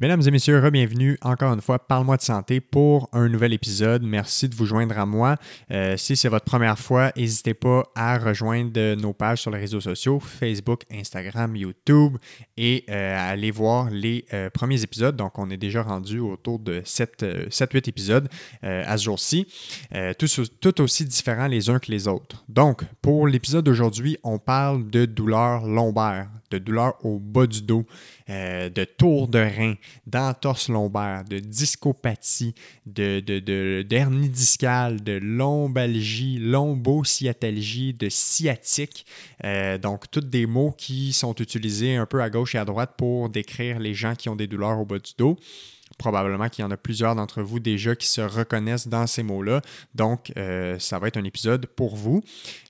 Mesdames et messieurs, bienvenue encore une fois Parle-moi de santé pour un nouvel épisode. Merci de vous joindre à moi. Euh, si c'est votre première fois, n'hésitez pas à rejoindre nos pages sur les réseaux sociaux, Facebook, Instagram, YouTube et euh, à aller voir les euh, premiers épisodes. Donc, on est déjà rendu autour de 7-8 épisodes à ce jour-ci, tout, tout aussi différents les uns que les autres. Donc, pour l'épisode d'aujourd'hui, on parle de douleurs lombaires, de douleurs au bas du dos, de tour de rein d'entorse lombaire, de discopathie, de, d'hernie discale, de lombalgie, lombosciatalgie, de sciatique. Euh, donc, tous des mots qui sont utilisés un peu à gauche et à droite pour décrire les gens qui ont des douleurs au bas du dos probablement qu'il y en a plusieurs d'entre vous déjà qui se reconnaissent dans ces mots-là. Donc, euh, ça va être un épisode pour vous.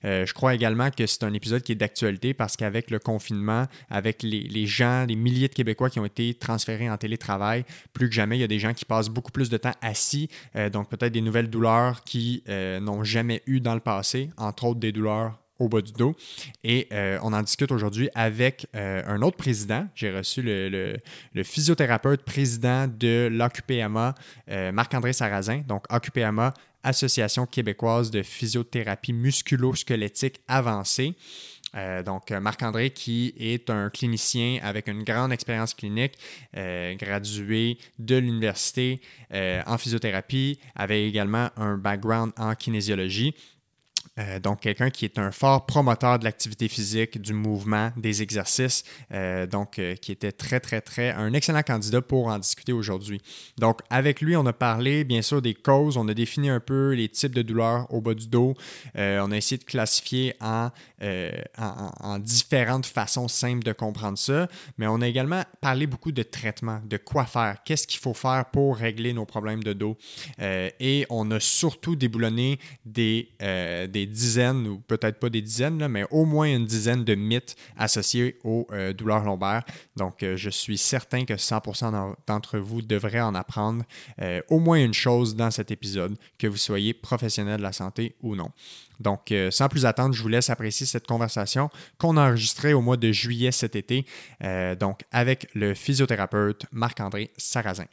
Euh, je crois également que c'est un épisode qui est d'actualité parce qu'avec le confinement, avec les, gens, les milliers de Québécois qui ont été transférés en télétravail, plus que jamais, il y a des gens qui passent beaucoup plus de temps assis, euh, donc peut-être des nouvelles douleurs qui n'ont jamais eu dans le passé, entre autres des douleurs au bas du dos. Et euh, on en discute aujourd'hui avec euh, un autre président. J'ai reçu le, physiothérapeute président de l'AQPMA, euh, Marc-André Sarrazin. Donc, AQPMA, Association québécoise de physiothérapie musculo-squelettique avancée. donc, Marc-André, qui est un clinicien avec une grande expérience clinique, gradué de l'université en physiothérapie, avait également un background en kinésiologie. Euh, donc, quelqu'un qui est un fort promoteur de l'activité physique, du mouvement, des exercices, euh, donc euh, qui était très, très, très un excellent candidat pour en discuter aujourd'hui. Donc, avec lui, on a parlé bien sûr des causes, on a défini un peu les types de douleurs au bas du dos, on a essayé de classifier en, en, différentes façons simples de comprendre ça, mais on a également parlé beaucoup de traitement, de quoi faire, qu'est-ce qu'il faut faire pour régler nos problèmes de dos. et on a surtout déboulonné des dizaines, ou peut-être pas des dizaines, mais au moins une dizaine de mythes associés aux euh, douleurs lombaires. Donc, euh, je suis certain que 100% d'entre vous devraient en apprendre euh, au moins une chose dans cet épisode, que vous soyez professionnel de la santé ou non. Donc, sans plus attendre, je vous laisse apprécier cette conversation qu'on a enregistrée au mois de juillet cet été, donc avec le physiothérapeute Marc-André Sarrazin.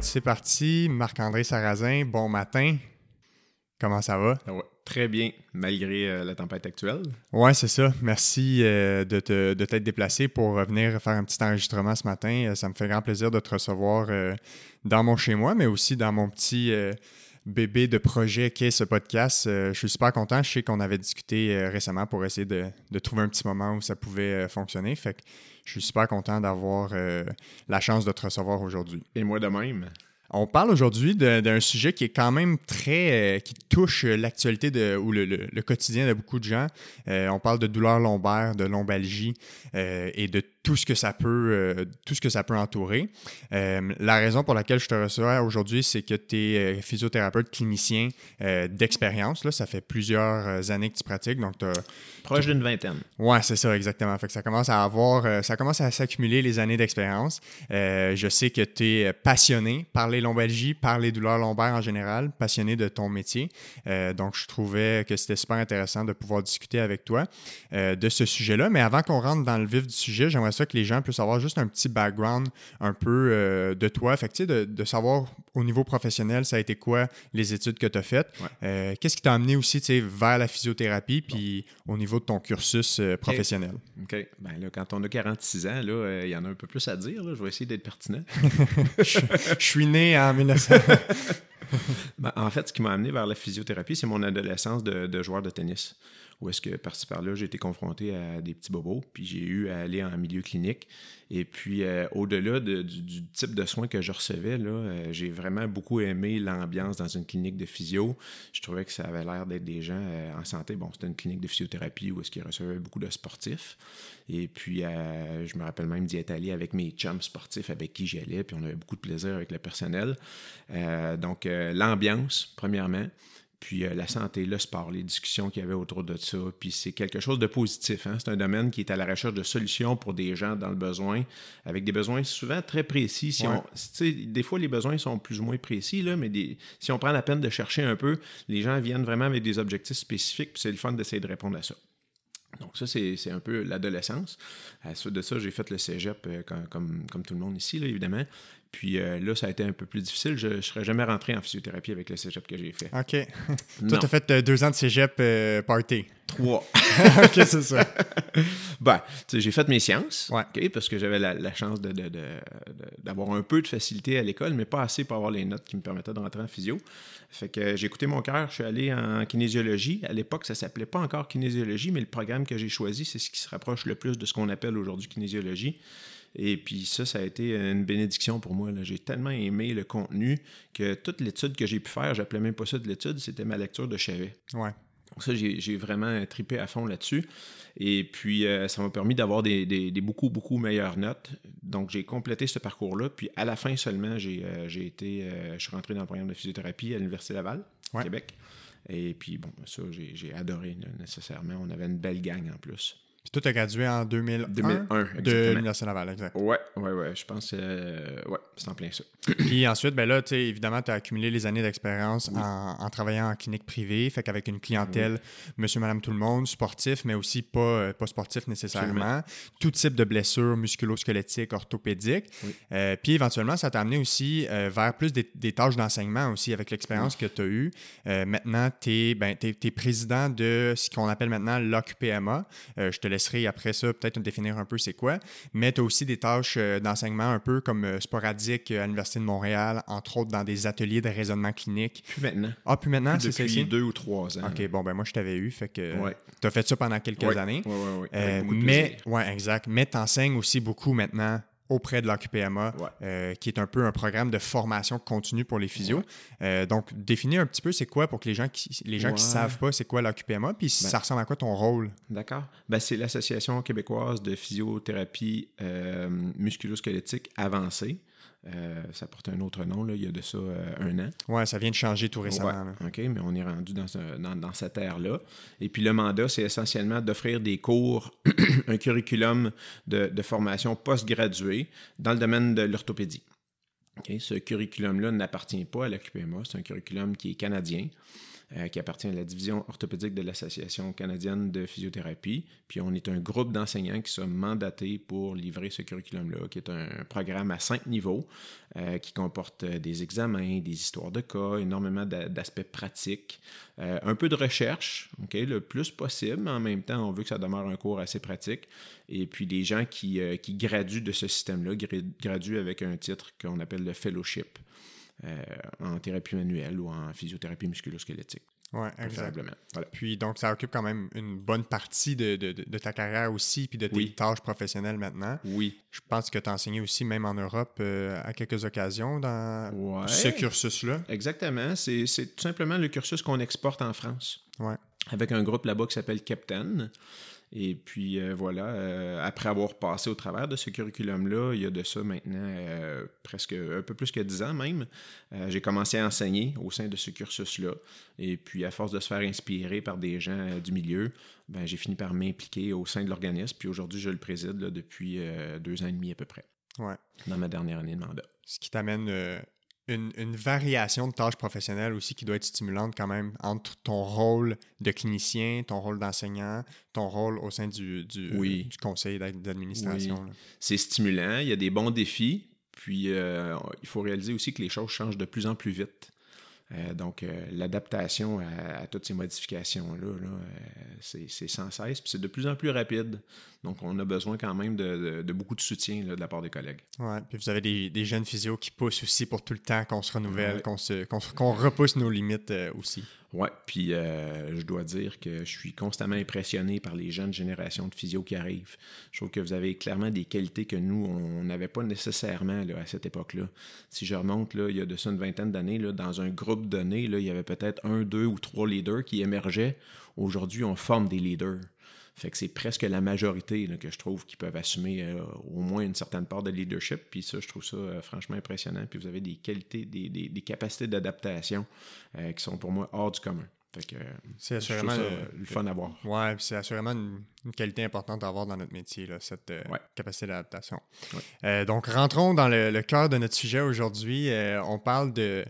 C'est parti. Marc-André Sarrazin, bon matin. Comment ça va? très bien, malgré euh, la tempête actuelle. Oui, c'est ça. Merci euh, de, te, de t'être déplacé pour venir faire un petit enregistrement ce matin. Euh, ça me fait grand plaisir de te recevoir dans mon chez-moi, mais aussi dans mon petit bébé de projet qu'est ce podcast. je suis super content. Je sais qu'on avait discuté récemment pour essayer de, de, trouver un petit moment où ça pouvait fonctionner. Fait que je suis super content d'avoir euh, la chance de te recevoir aujourd'hui. Et moi de même. On parle aujourd'hui d'un sujet qui est quand même très. Euh, qui touche l'actualité ou le, quotidien de beaucoup de gens. Euh, on parle de douleurs lombaires, de lombalgie et de tout ce que ça peut, euh, tout ce que ça peut entourer. Euh, la raison pour laquelle je te reçois aujourd'hui, c'est que tu es euh, physiothérapeute clinicien d'expérience. Ça fait plusieurs années que tu pratiques. Donc Proche d'une vingtaine. Oui, c'est ça, exactement. Fait que ça commence à avoir, ça commence à s'accumuler les années d'expérience. je sais que tu es passionné par les lombalgies, par les douleurs lombaires en général, passionné de ton métier. donc, je trouvais que c'était super intéressant de pouvoir discuter avec toi de ce sujet-là. Mais avant qu'on rentre dans le vif du sujet, j'aimerais ça que les gens puissent avoir juste un petit background un peu euh, de toi. Fait de, de, savoir au niveau professionnel, ça a été quoi les études que tu as faites. Euh, qu'est-ce qui t'a amené aussi vers la physiothérapie, puis au niveau de ton cursus euh, professionnel? OK. Ben là, quand on a 46 ans, il y en a un peu plus à dire. Je vais essayer d'être pertinent. je, suis né en 1900. Ben, en fait, ce qui m'a amené vers la physiothérapie, c'est mon adolescence de, de joueur de tennis où est-ce que par-ci par-là, j'ai été confronté à des petits bobos, puis j'ai eu à aller en milieu clinique. Et puis, euh, au-delà du, type de soins que je recevais, là, euh, j'ai vraiment beaucoup aimé l'ambiance dans une clinique de physio. Je trouvais que ça avait l'air d'être des gens euh, en santé. Bon, c'était une clinique de physiothérapie où est-ce qu'ils recevaient beaucoup de sportifs. Et puis, je me rappelle même d'y être allé avec mes chums sportifs avec qui j'allais, puis on avait beaucoup de plaisir avec le personnel. donc, l'ambiance, premièrement. Puis euh, la santé, le sport, les discussions qu'il y avait autour de ça. Puis c'est quelque chose de positif. Hein? C'est un domaine qui est à la recherche de solutions pour des gens dans le besoin, avec des besoins souvent très précis. Si on, des fois, les besoins sont plus ou moins précis, là, mais si on prend la peine de chercher un peu, les gens viennent vraiment avec des objectifs spécifiques, puis c'est le fun d'essayer de répondre à ça. Donc ça, c'est un peu l'adolescence. À suite de ça, j'ai fait le cégep euh, comme, comme, tout le monde ici, là, évidemment. Puis euh, là, ça a été un peu plus difficile. Je ne serais jamais rentré en physiothérapie avec le cégep que j'ai fait. OK. Toi, tu as fait euh, deux ans de cégep euh, party. Trois. OK, c'est ça. ben, j'ai fait mes sciences, ouais. parce que j'avais la, chance d'avoir un peu de facilité à l'école, mais pas assez pour avoir les notes qui me permettaient de rentrer en physio. Fait que j'ai écouté mon cœur, je suis allé en kinésiologie. À l'époque, ça s'appelait pas encore kinésiologie, mais le programme que j'ai choisi, c'est ce qui se rapproche le plus de ce qu'on appelle aujourd'hui kinésiologie. Et puis ça, ça a été une bénédiction pour moi. J'ai tellement aimé le contenu que toute l'étude que j'ai pu faire, j'appelais même pas ça de l'étude, c'était ma lecture de Chevet. Ouais. Donc ça, j'ai vraiment tripé à fond là-dessus. Et puis, euh, ça m'a permis d'avoir des, beaucoup, beaucoup meilleures notes. Donc, j'ai complété ce parcours-là. Puis, à la fin seulement, j'ai euh, été, euh, je suis rentré dans le programme de physiothérapie à l'Université Laval, au Québec. Et puis, bon, ça, j'ai adoré nécessairement. On avait une belle gang en plus. Puis toi, tu gradué en 2001, 2001 de l'Université Laval, exact. Ouais, ouais, ouais. Je pense que euh, ouais, c'est en plein ça. Puis ensuite, ben là, tu sais, évidemment, tu as accumulé les années d'expérience en, travaillant en clinique privée, fait qu'avec une clientèle, monsieur, madame, tout le monde, sportif, mais aussi pas, euh, pas sportif nécessairement. Tout type de blessures musculo-squelettiques, orthopédiques. Euh, puis éventuellement, ça t'a amené aussi vers plus des, tâches d'enseignement aussi avec l'expérience que tu as eue. maintenant, tu es, ben, es, président de ce qu'on appelle maintenant l'OCPMA. je te laisserai après ça peut-être définir un peu c'est quoi. Mais tu as aussi des tâches euh, d'enseignement un peu comme euh, sporadique à l'Université de Montréal, entre autres dans des ateliers de raisonnement clinique. Plus maintenant. Ah, plus maintenant, c'est ça deux ou trois ans. OK, bon, ben moi, je t'avais eu, fait que tu as fait ça pendant quelques années. Oui, oui, oui. mais, ouais, exact. Mais tu enseignes aussi beaucoup maintenant auprès de l'OQPMA, euh, qui est un peu un programme de formation continue pour les physios. Euh, donc, définis un petit peu c'est quoi pour que les gens qui les gens qui savent pas c'est quoi l'OQPMA, puis ben ça ressemble à quoi ton rôle? D'accord. Ben, c'est l'Association québécoise de physiothérapie euh, musculosquelettique avancée. Euh, ça porte un autre nom, là, il y a de ça euh, un an. Oui, ça vient de changer tout récemment. OK, mais on est rendu dans, dans, cette ère-là. Et puis le mandat, c'est essentiellement d'offrir des cours, un curriculum de, de formation post-graduée dans le domaine de l'orthopédie. Ce curriculum-là n'appartient pas à la QPMA, c'est un curriculum qui est canadien. Euh, qui appartient à la division orthopédique de l'Association canadienne de physiothérapie. Puis on est un groupe d'enseignants qui sommes mandatés pour livrer ce curriculum-là, qui est un programme à cinq niveaux, euh, qui comporte euh, des examens, des histoires de cas, énormément d'aspects pratiques, un peu de recherche, le plus possible, mais en même temps, on veut que ça demeure un cours assez pratique. Et puis des gens qui, qui graduent de ce système-là, graduent avec un titre qu'on appelle le fellowship. Euh, en thérapie manuelle ou en physiothérapie musculosquelettique. Oui, exactement. Puis donc, ça occupe quand même une bonne partie de, de, de ta carrière aussi, puis de tes tâches professionnelles maintenant. Oui. Je pense que tu as enseigné aussi, même en Europe, euh, à quelques occasions dans ce cursus-là. Exactement. C'est tout simplement le cursus qu'on exporte en France. Ouais. Avec un groupe là-bas qui s'appelle Captain. Et puis euh, voilà, euh, après avoir passé au travers de ce curriculum-là, il y a de ça maintenant euh, presque un peu plus que dix ans même, j'ai commencé à enseigner au sein de ce cursus-là. Et puis à force de se faire inspirer par des gens du milieu, ben, j'ai fini par m'impliquer au sein de l'organisme. Puis aujourd'hui, je le préside depuis deux ans et demi à peu près. Ouais. Dans ma dernière année de mandat. Ce qui t'amène une, variation de tâches professionnelles aussi qui doit être stimulante quand même entre ton rôle de clinicien, ton rôle d'enseignant, ton rôle au sein du, du, du conseil d'administration. C'est stimulant, il y a des bons défis, puis euh, il faut réaliser aussi que les choses changent de plus en plus vite. Euh, donc, euh, l'adaptation à, toutes ces modifications-là, c'est sans cesse, puis c'est de plus en plus rapide. Donc, on a besoin quand même de, beaucoup de soutien de la part des collègues. Oui, puis vous avez des, jeunes physios qui poussent aussi pour tout le temps qu'on se renouvelle, qu'on repousse nos limites aussi. Oui, puis euh, je dois dire que je suis constamment impressionné par les jeunes générations de physio qui arrivent. Je trouve que vous avez clairement des qualités que nous, on n'avait pas nécessairement à cette époque-là. Si je remonte, là, il y a de ça une vingtaine d'années, dans un groupe donné, là, il y avait peut-être un, deux ou trois leaders qui émergeaient. Aujourd'hui, on forme des leaders. Fait que c'est presque la majorité que je trouve qui peuvent assumer euh, au moins une certaine part de leadership. Puis ça, je trouve ça euh, franchement impressionnant. Puis vous avez des qualités, des, des, capacités d'adaptation euh, qui sont pour moi hors du commun. Fait que c'est assurément le, fun à voir. Ouais, c'est assurément une, qualité importante à avoir dans notre métier, là, cette capacité d'adaptation. donc, rentrons dans le, le, cœur de notre sujet aujourd'hui. on parle de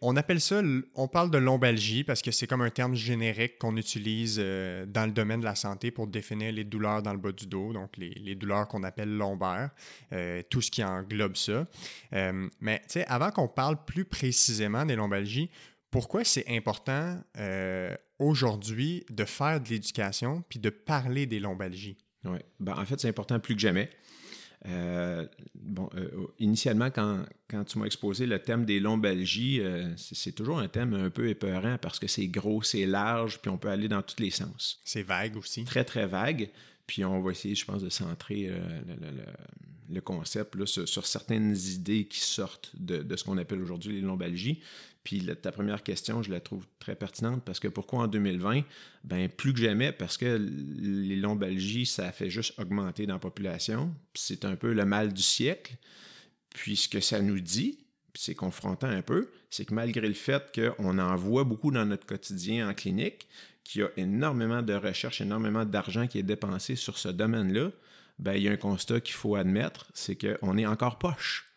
on appelle ça, on parle de lombalgie parce que c'est comme un terme générique qu'on utilise euh, dans le domaine de la santé pour définir les douleurs dans le bas du dos, donc les, douleurs qu'on appelle lombaires, euh, tout ce qui englobe ça. Euh, mais avant qu'on parle plus précisément des lombalgies, pourquoi c'est important aujourd'hui de faire de l'éducation puis de parler des lombalgies? Oui, ben, en fait, c'est important plus que jamais. Euh, bon, euh, initialement, quand, quand tu m'as exposé le thème des lombalgies, euh, c'est toujours un thème un peu épeurant parce que c'est gros, c'est large, puis on peut aller dans tous les sens. C'est vague aussi. Très, très vague. Puis on va essayer, je pense, de centrer le, le, concept là, sur, sur, certaines idées qui sortent de, de ce qu'on appelle aujourd'hui les lombalgies. Puis ta première question, je la trouve très pertinente parce que pourquoi en 2020? Ben plus que jamais parce que les lombalgies, ça fait juste augmenter dans la population. C'est un peu le mal du siècle. Puis ce que ça nous dit, c'est confrontant un peu, c'est que malgré le fait qu'on en voit beaucoup dans notre quotidien en clinique, qu'il y a énormément de recherches, énormément d'argent qui est dépensé sur ce domaine-là, ben, il y a un constat qu'il faut admettre, c'est qu'on est encore poche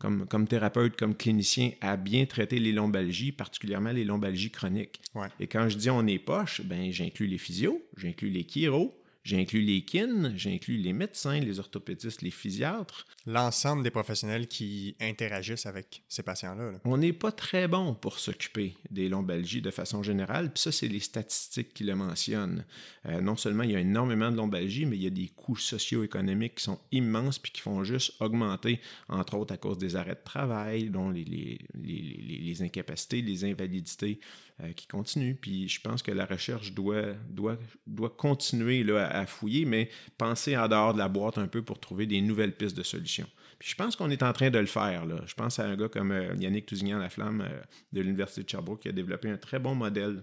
comme, thérapeute, comme clinicien, à bien traiter les lombalgies, particulièrement les lombalgies chroniques. Et quand je dis on est poche, ben, j'inclus les physios, j'inclus les chiro, J'inclus les kin, j'inclus les médecins, les orthopédistes, les physiatres. L'ensemble des professionnels qui interagissent avec ces patients-là. On n'est pas très bon pour s'occuper des lombalgies de façon générale, puis ça, c'est les statistiques qui le mentionnent. Euh, non seulement il y a énormément de lombalgies, mais il y a des coûts socio-économiques qui sont immenses puis qui font juste augmenter, entre autres à cause des arrêts de travail, dont les, les, les, les incapacités, les invalidités euh, qui continuent. Puis je pense que la recherche doit, doit, doit continuer là, à, fouiller, mais penser en dehors de la boîte un peu pour trouver des nouvelles pistes de solutions. Puis je pense qu'on est en train de le faire. Là. Je pense à un gars comme euh, Yannick Tousignan-Laflamme euh, de l'Université de Sherbrooke qui a développé un très bon modèle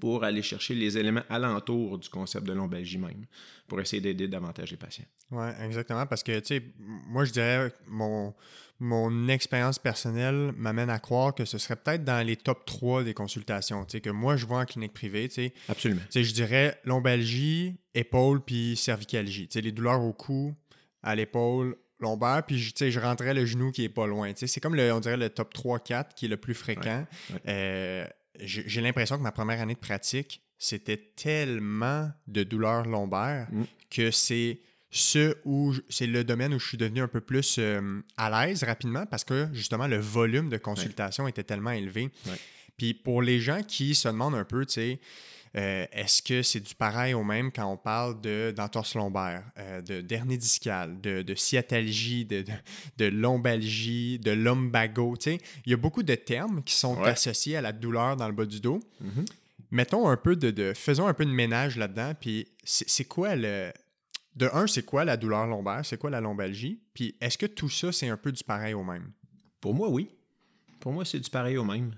pour aller chercher les éléments alentours du concept de lombalgie même, pour essayer d'aider davantage les patients. Oui, exactement, parce que, tu sais, moi, je dirais, mon, mon expérience personnelle m'amène à croire que ce serait peut-être dans les top 3 des consultations, tu sais, que moi, je vois en clinique privée, tu sais. Absolument. Je dirais lombalgie, épaule, puis cervicalgie, tu sais, les douleurs au cou, à l'épaule, lombaire, puis tu sais, je rentrais le genou qui est pas loin. Tu sais, c'est comme, le, on dirait, le top 3-4 qui est le plus fréquent. Euh, j'ai l'impression que ma première année de pratique, c'était tellement de douleurs lombaires mm. que c'est ce où c'est le domaine où je suis devenu un peu plus euh, à l'aise rapidement parce que justement le volume de consultation était tellement élevé. Puis pour les gens qui se demandent un peu, tu sais, euh, est-ce que c'est du pareil au même quand on parle d'entorse lombaire, euh, de dernier discal, de, de sciatalgie, de, de, lombalgie, de lumbago? Il y a beaucoup de termes qui sont associés à la douleur dans le bas du dos. Mm-hmm. Mettons un peu de, Faisons un peu de ménage là-dedans. Puis c'est quoi le. De un, c'est quoi la douleur lombaire? C'est quoi la lombalgie? Puis est-ce que tout ça, c'est un peu du pareil au même? Pour moi, oui. Pour moi, c'est du pareil au même.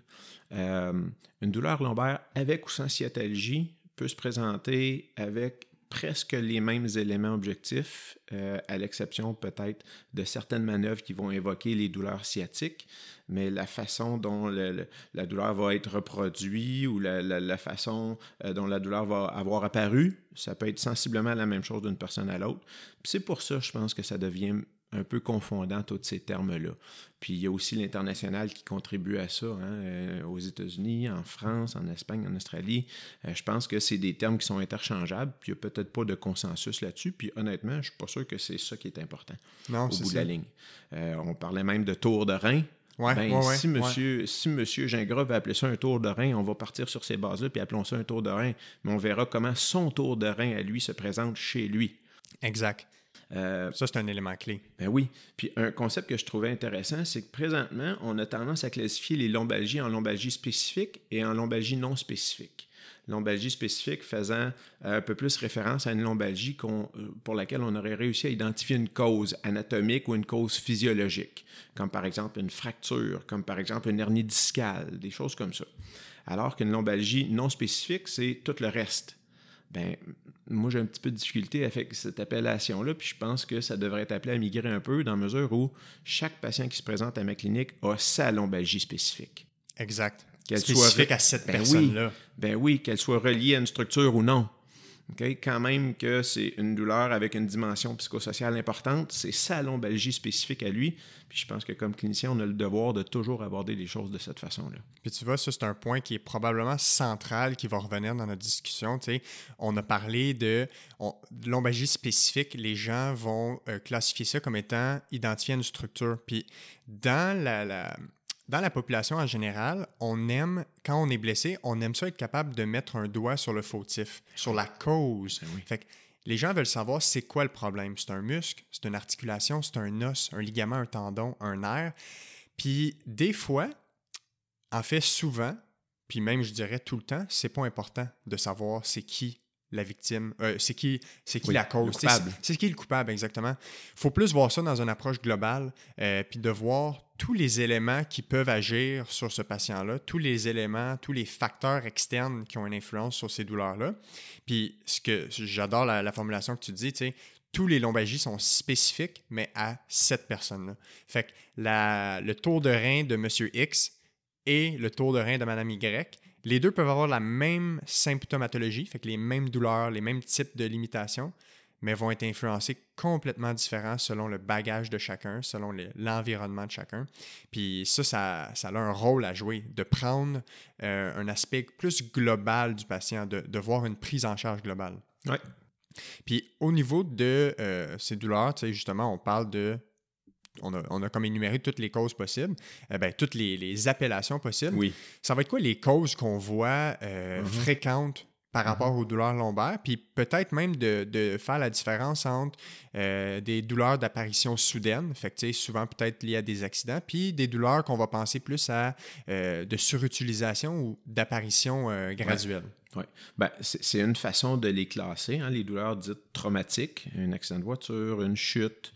Euh, une douleur lombaire avec ou sans sciatalgie peut se présenter avec presque les mêmes éléments objectifs, euh, à l'exception peut-être de certaines manœuvres qui vont évoquer les douleurs sciatiques, mais la façon dont la douleur va être reproduite ou la, façon euh, dont la douleur va avoir apparu, ça peut être sensiblement la même chose d'une personne à l'autre. C'est pour ça, je pense que ça devient un peu confondant tous ces termes-là. Puis il y a aussi l'international qui contribue à ça, hein, euh, aux États-Unis, en France, en Espagne, en Australie. Euh, je pense que c'est des termes qui sont interchangeables, puis il n'y a peut-être pas de consensus là-dessus. Puis honnêtement, je ne suis pas sûr que c'est ça qui est important non, au bout de la ligne. Euh, on parlait même de tour de rein. ben, si, monsieur, si monsieur Gingras veut appeler ça un tour de rein, on va partir sur ces bases-là, puis appelons ça un tour de rein. Mais on verra comment son tour de rein à lui se présente chez lui. Exact. Euh, ça, c'est un élément clé. Ben oui. Puis un concept que je trouvais intéressant, c'est que présentement, on a tendance à classifier les lombalgies en lombalgies spécifiques et en lombalgies non spécifiques. Lombalgie spécifique faisant euh, un peu plus référence à une lombalgie euh, pour laquelle on aurait réussi à identifier une cause anatomique ou une cause physiologique, comme par exemple une fracture, comme par exemple une hernie discale, des choses comme ça. Alors qu'une lombalgie non spécifique, c'est tout le reste ben moi j'ai un petit peu de difficulté avec cette appellation-là, puis je pense que ça devrait être appelé à migrer un peu dans la mesure où chaque patient qui se présente à ma clinique a sa lombalgie spécifique. Exact. Qu'elle spécifique à cette ben personne-là. ben oui, qu'elle soit reliée à une structure ou non. Quand même que c'est une douleur avec une dimension psychosociale importante, c'est sa lombalgie spécifique à lui. Puis je pense que comme clinicien, on a le devoir de toujours aborder les choses de cette façon-là. Puis tu vois, ça, c'est un point qui est probablement central qui va revenir dans notre discussion. on a parlé de, lombalgie spécifique. Les gens vont euh, classifier ça comme étant identifier une structure. Puis dans la dans la population en général, on aime, quand on est blessé, on aime ça être capable de mettre un doigt sur le fautif, sur la cause. Ben fait les gens veulent savoir c'est quoi le problème. C'est un muscle, c'est une articulation, c'est un os, un ligament, un tendon, un nerf. Puis des fois, en fait souvent, puis même je dirais tout le temps, c'est pas important de savoir c'est qui la victime, euh, c'est qui, c'est qui la cause, c'est qui le coupable exactement. Il faut plus voir ça dans une approche globale, euh, puis de voir tous les éléments qui peuvent agir sur ce patient-là, tous les éléments, tous les facteurs externes qui ont une influence sur ces douleurs-là. Puis ce que j'adore la, formulation que tu dis, tu sais, tous les lombalgies sont spécifiques, mais à cette personne-là. Fait que le tour de rein de Monsieur X et le tour de rein de Madame Y les deux peuvent avoir la même symptomatologie, fait que les mêmes douleurs, les mêmes types de limitations, mais vont être influencés complètement différents selon le bagage de chacun, selon l'environnement de chacun. Puis ça, ça, a un rôle à jouer, de prendre euh, un aspect plus global du patient, de, voir une prise en charge globale. Oui. Puis au niveau de euh, ces douleurs, justement, on parle de on a, comme énuméré toutes les causes possibles, eh ben, toutes les, appellations possibles. Oui. Ça va être quoi les causes qu'on voit euh, mm-hmm. fréquentes par rapport mm-hmm. aux douleurs lombaires, puis peut-être même de, faire la différence entre euh, des douleurs d'apparition soudaine, fait souvent peut-être liées à des accidents, puis des douleurs qu'on va penser plus à euh, de surutilisation ou d'apparition graduelle. Oui. Ben, c'est une façon de les classer, hein, les douleurs dites traumatiques, un accident de voiture, une chute,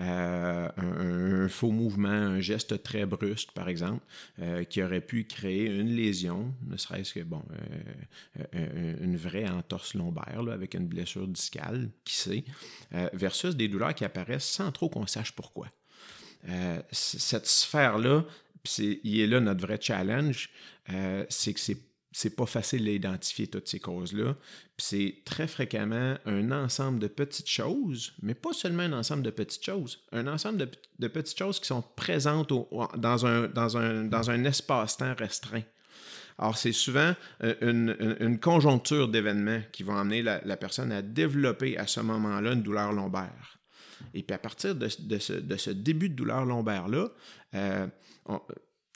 euh, un, faux mouvement, un geste très brusque, par exemple, euh, qui aurait pu créer une lésion, ne serait-ce que, bon, euh, une vraie entorse lombaire avec une blessure discale, qui sait, versus des douleurs qui apparaissent sans trop qu'on sache pourquoi. cette sphère-là, il est là notre vrai challenge, c'est que c'est c'est pas facile d'identifier toutes ces causes-là. c'est très fréquemment un ensemble de petites choses, mais pas seulement un ensemble de petites choses, un ensemble de, petites choses qui sont présentes dans un, dans un, dans un espace-temps restreint. Alors, c'est souvent euh, une, conjoncture d'événements qui vont amener la, personne à développer à ce moment-là une douleur lombaire. Et puis à partir de, ce, début de douleur lombaire-là, euh,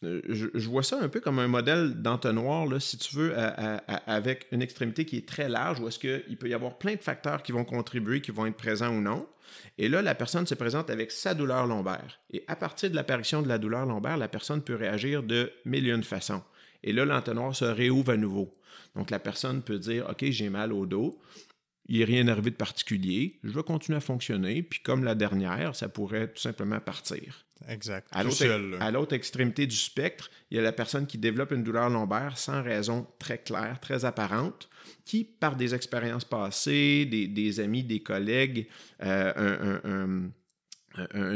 euh, je, vois ça un peu comme un modèle d'entonnoir, si tu veux, avec une extrémité qui est très large, où est-ce qu'il peut y avoir plein de facteurs qui vont contribuer, qui vont être présents ou non. Et là, la personne se présente avec sa douleur lombaire. Et à partir de l'apparition de la douleur lombaire, la personne peut réagir de mille et une façons. Et là, l'entonnoir se réouvre à nouveau. Donc, la personne peut dire, OK, j'ai mal au dos il a rien arrivé de particulier, je vais continuer à fonctionner, puis comme la dernière, ça pourrait tout simplement partir. Exact. À l'autre extrémité du spectre, il y a la personne qui développe une douleur lombaire sans raison très claire, très apparente, qui, par des expériences passées, des, amis, des collègues, euh, un un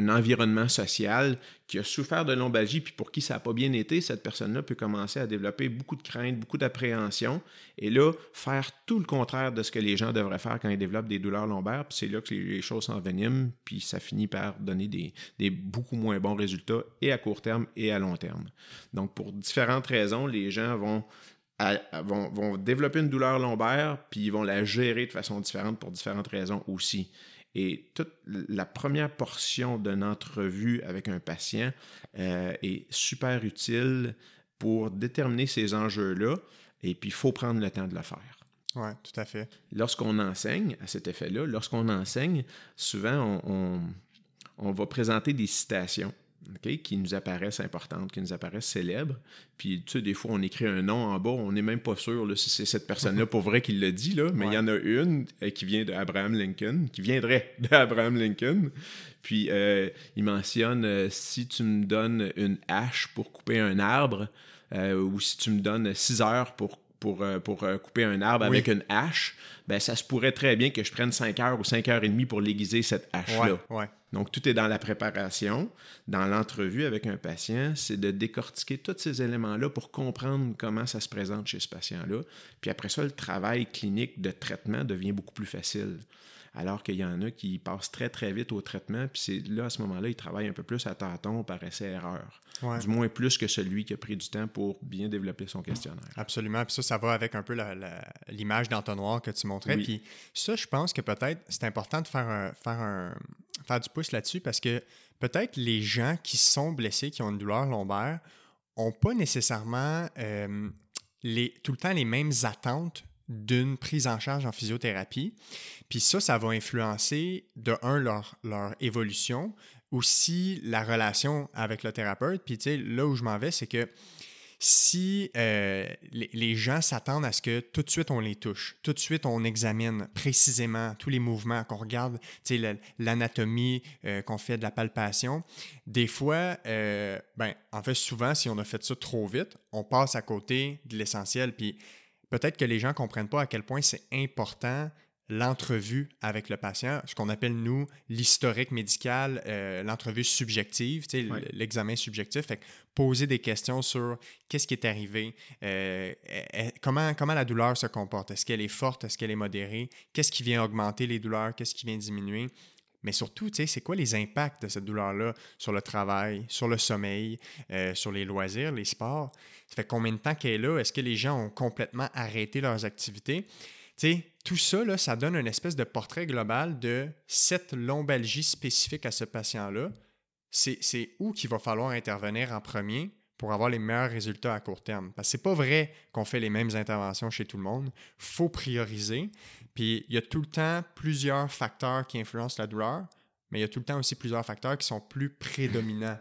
environnement social qui a souffert de lombalgie, puis pour qui ça n'a pas bien été, cette personne-là peut commencer à développer beaucoup de craintes, beaucoup d'appréhension, et là, faire tout le contraire de ce que les gens devraient faire quand ils développent des douleurs lombaires, puis c'est là que les choses s'enveniment, puis ça finit par donner des, beaucoup moins bons résultats, et à court terme et à long terme. Donc, pour différentes raisons, les gens vont vont, vont, développer une douleur lombaire, puis ils vont la gérer de façon différente pour différentes raisons aussi. Et toute la première portion d'une entrevue avec un patient euh, est super utile pour déterminer ces enjeux-là. Et puis, il faut prendre le temps de le faire. Oui, tout à fait. Lorsqu'on enseigne à cet effet-là, lorsqu'on enseigne, souvent, on, va présenter des citations qui nous apparaissent importantes, qui nous apparaissent célèbres. Puis, tu sais, des fois, on écrit un nom en bas, on n'est même pas sûr si c'est cette personne-là pour vrai qui le dit, là, mais il y en a une euh, qui vient d'Abraham Lincoln, qui viendrait d'Abraham Lincoln. Puis, euh, il mentionne euh, si tu me donnes une hache pour couper un arbre, ou si tu me donnes six heures pour pour, pour couper un arbre avec une hache, ben ça se pourrait très bien que je prenne 5 heures ou 5 heures et demie pour l'aiguiser, cette hache-là. Donc, tout est dans la préparation, dans l'entrevue avec un patient, c'est de décortiquer tous ces éléments-là pour comprendre comment ça se présente chez ce patient-là. Puis après ça, le travail clinique de traitement devient beaucoup plus facile alors qu'il y en a qui passent très, très vite au traitement, puis c'est là, à ce moment-là, ils travaillent un peu plus à tâtons par essai-erreur. Du moins plus que celui qui a pris du temps pour bien développer son questionnaire. Absolument. Puis ça, ça va avec un peu l'image d'entonnoir que tu montrais. Puis ça, je pense que peut-être c'est important de faire, faire, un, faire du pouce là-dessus parce que peut-être les gens qui sont blessés, qui ont une douleur lombaire, n'ont pas nécessairement euh, les, tout le temps les mêmes attentes d'une prise en charge en physiothérapie. Puis ça, ça va influencer, de un, leur, leur évolution, aussi la relation avec le thérapeute. Puis tu sais, là où je m'en vais, c'est que si euh, les, gens s'attendent à ce que tout de suite on les touche, tout de suite on examine précisément tous les mouvements, qu'on regarde l'anatomie, euh, qu'on fait de la palpation, des fois, euh, ben, en fait, souvent, si on a fait ça trop vite, on passe à côté de l'essentiel. Puis peut-être que les gens ne comprennent pas à quel point c'est important l'entrevue avec le patient, ce qu'on appelle, nous, l'historique médical, euh, l'entrevue subjective, l'examen subjectif. Fait poser des questions sur qu'est-ce qui est arrivé, euh, comment, comment la douleur se comporte, est-ce qu'elle est forte, est-ce qu'elle est modérée, qu'est-ce qui vient augmenter les douleurs, qu'est-ce qui vient diminuer? Mais surtout, c'est quoi les impacts de cette douleur-là sur le travail, sur le sommeil, euh, sur les loisirs, les sports? Ça fait combien de temps qu'elle est là? Est-ce que les gens ont complètement arrêté leurs activités? sais, tout ça, là, ça donne une espèce de portrait global de cette lombalgie spécifique à ce patient-là. C'est où qu'il va falloir intervenir en premier? Pour avoir les meilleurs résultats à court terme. Parce que c'est pas vrai qu'on fait les mêmes interventions chez tout le monde. Il faut prioriser. Puis il y a tout le temps plusieurs facteurs qui influencent la douleur, mais il y a tout le temps aussi plusieurs facteurs qui sont plus prédominants.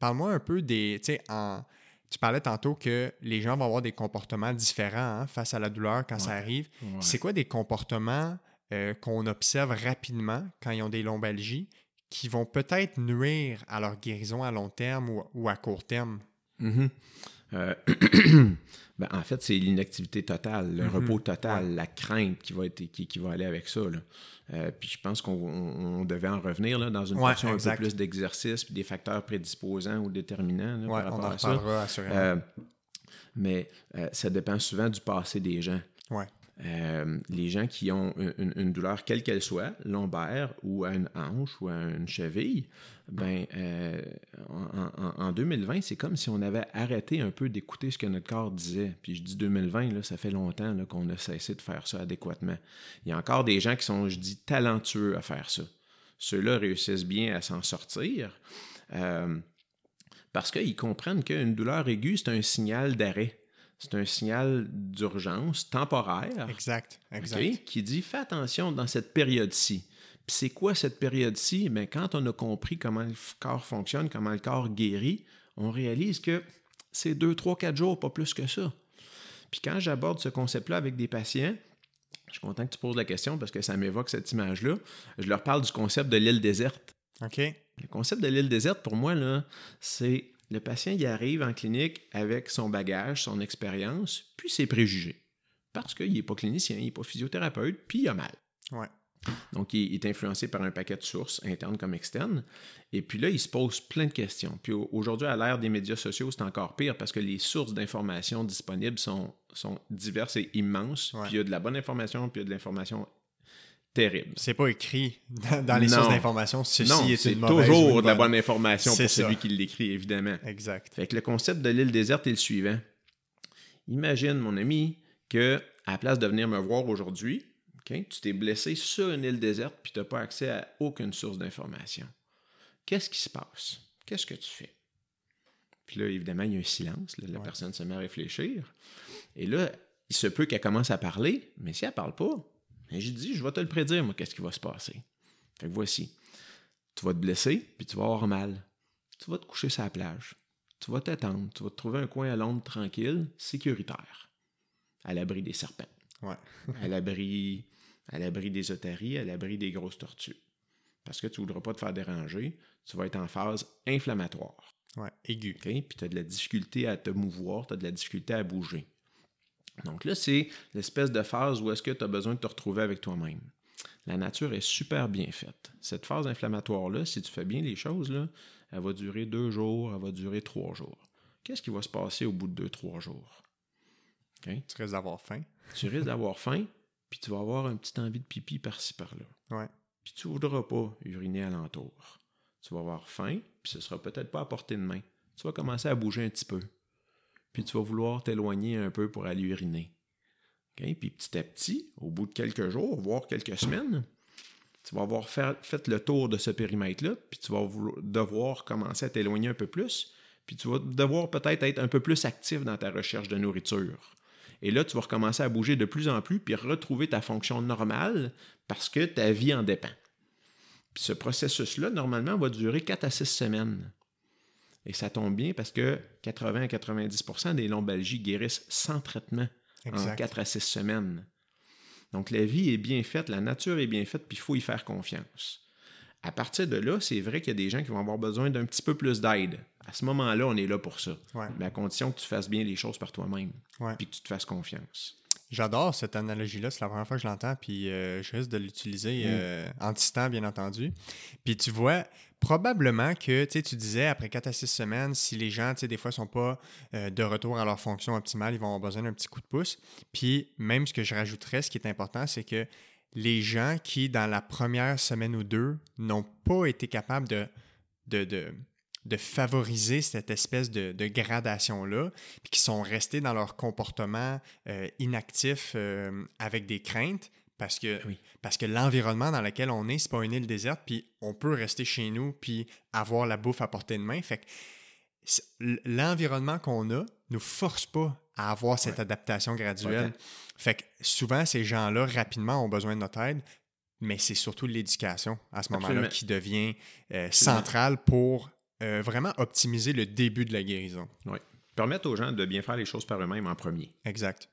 Parle-moi un peu des. Tu sais, en tu parlais tantôt que les gens vont avoir des comportements différents hein, face à la douleur quand ça arrive. C'est quoi des comportements euh, qu'on observe rapidement quand ils ont des lombalgies qui vont peut-être nuire à leur guérison à long terme ou, à court terme? Mm-hmm. Euh, ben, en fait, c'est l'inactivité totale, le mm-hmm. repos total, la crainte qui va, être, qui, va aller avec ça. Euh, puis je pense qu'on devait en revenir là, dans une portion un peu plus d'exercice, puis des facteurs prédisposants ou déterminants par rapport à ça. Euh, mais ça dépend souvent du passé des gens. Euh, les gens qui ont une, douleur, quelle qu'elle soit, lombaire ou à une hanche ou à une cheville, ben, euh, en, 2020, c'est comme si on avait arrêté un peu d'écouter ce que notre corps disait. Puis je dis 2020, là, ça fait longtemps qu'on a cessé de faire ça adéquatement. Il y a encore des gens qui sont, je dis, talentueux à faire ça. Ceux-là réussissent bien à s'en sortir. Euh, parce qu'ils comprennent qu'une douleur aiguë, c'est un signal d'arrêt c'est un signal d'urgence temporaire. Exact, exact. qui dit fais attention dans cette période-ci. Puis c'est quoi cette période-ci? Mais quand on a compris comment le corps fonctionne, comment le corps guérit, on réalise que c'est deux, trois, quatre jours, pas plus que ça. Puis quand j'aborde ce concept-là avec des patients, je suis content que tu poses la question parce que ça m'évoque cette image-là. Je leur parle du concept de l'île déserte. OK. Le concept de l'île déserte, pour moi, là, c'est le patient y arrive en clinique avec son bagage, son expérience, puis ses préjugés. Parce qu'il n'est pas clinicien, il n'est pas physiothérapeute, puis il a mal. Ouais. Donc, il est influencé par un paquet de sources, internes comme externes. Et puis là, il se pose plein de questions. Puis aujourd'hui, à l'ère des médias sociaux, c'est encore pire parce que les sources d'informations disponibles sont, sont diverses et immenses. Puis il y a de la bonne information, puis il y a de l'information terrible. C'est pas écrit dans, les sources d'information. Ceci c'est toujours de la bonne information pour celui qui l'écrit, évidemment. Exact. Fait que le concept de l'île déserte est le suivant. Imagine, mon ami, que à la place de venir me voir aujourd'hui, tu t'es blessé sur une île déserte puis tu n'as pas accès à aucune source d'information. Qu'est-ce qui se passe? Qu'est-ce que tu fais? Puis là, évidemment, il y a un silence. la personne se met à réfléchir. Et là, il se peut qu'elle commence à parler, mais si elle ne parle pas, et j'ai dit, je vais te le prédire, moi, qu'est-ce qui va se passer. Fait que voici. Tu vas te blesser, puis tu vas avoir mal. Tu vas te coucher sur la plage. Tu vas t'attendre. Tu vas te trouver un coin à l'ombre tranquille, sécuritaire. À l'abri des serpents. Ouais. à l'abri à l'abri des otaries, à l'abri des grosses tortues. Parce que tu ne voudras pas te faire déranger, tu vas être en phase inflammatoire. Ouais, aiguë. Puis tu as de la difficulté à te mouvoir, tu as de la difficulté à bouger. Donc là, c'est l'espèce de phase où est-ce que tu as besoin de te retrouver avec toi-même. La nature est super bien faite. Cette phase inflammatoire-là, si tu fais bien les choses, là, elle va durer deux jours, elle va durer trois jours. Qu'est-ce qui va se passer au bout de deux, trois jours? Tu risques d'avoir faim. Tu risques d'avoir faim, puis tu vas avoir une petite envie de pipi par-ci, par-là. Ouais. Puis tu ne voudras pas uriner alentour. Tu vas avoir faim, puis ce sera peut-être pas à portée de main. Tu vas commencer à bouger un petit peu. Puis tu vas vouloir t'éloigner un peu pour aller uriner. Puis petit à petit, au bout de quelques jours, voire quelques semaines, tu vas avoir fait, le tour de ce périmètre-là, puis tu vas devoir commencer à t'éloigner un peu plus, puis tu vas devoir peut-être être un peu plus actif dans ta recherche de nourriture. Et là, tu vas recommencer à bouger de plus en plus, puis retrouver ta fonction normale parce que ta vie en dépend. Puis ce processus-là, normalement, va durer 4 à 6 semaines. Et ça tombe bien parce que 80 à 90% des lombalgies guérissent sans traitement en 4 à 6 semaines. Donc la vie est bien faite, la nature est bien faite, puis il faut y faire confiance. À partir de là, c'est vrai qu'il y a des gens qui vont avoir besoin d'un petit peu plus d'aide. À ce moment-là, on est là pour ça. Mais à condition que tu fasses bien les choses par toi-même, puis que tu te fasses confiance. J'adore cette analogie-là. C'est la première fois que je l'entends, puis euh, je risque de l'utiliser mm. euh, en distant, bien entendu. Puis tu vois, probablement que tu disais après 4 à 6 semaines, si les gens, des fois, ne sont pas euh, de retour à leur fonction optimale, ils vont avoir besoin d'un petit coup de pouce. Puis même ce que je rajouterais, ce qui est important, c'est que les gens qui, dans la première semaine ou deux, n'ont pas été capables de, de de favoriser cette espèce de, gradation-là, puis qui sont restés dans leur comportement euh, inactif euh, avec des craintes, parce que, parce que l'environnement dans lequel on est, c'est pas une île déserte, puis on peut rester chez nous, puis avoir la bouffe à portée de main. Fait que l'environnement qu'on a nous force pas à avoir cette adaptation graduelle. Fait que souvent, ces gens-là, rapidement, ont besoin de notre aide, mais c'est surtout l'éducation à ce moment-là qui devient euh, centrale pour euh, vraiment optimiser le début de la guérison. Oui. Permettre aux gens de bien faire les choses par eux-mêmes en premier. Exact.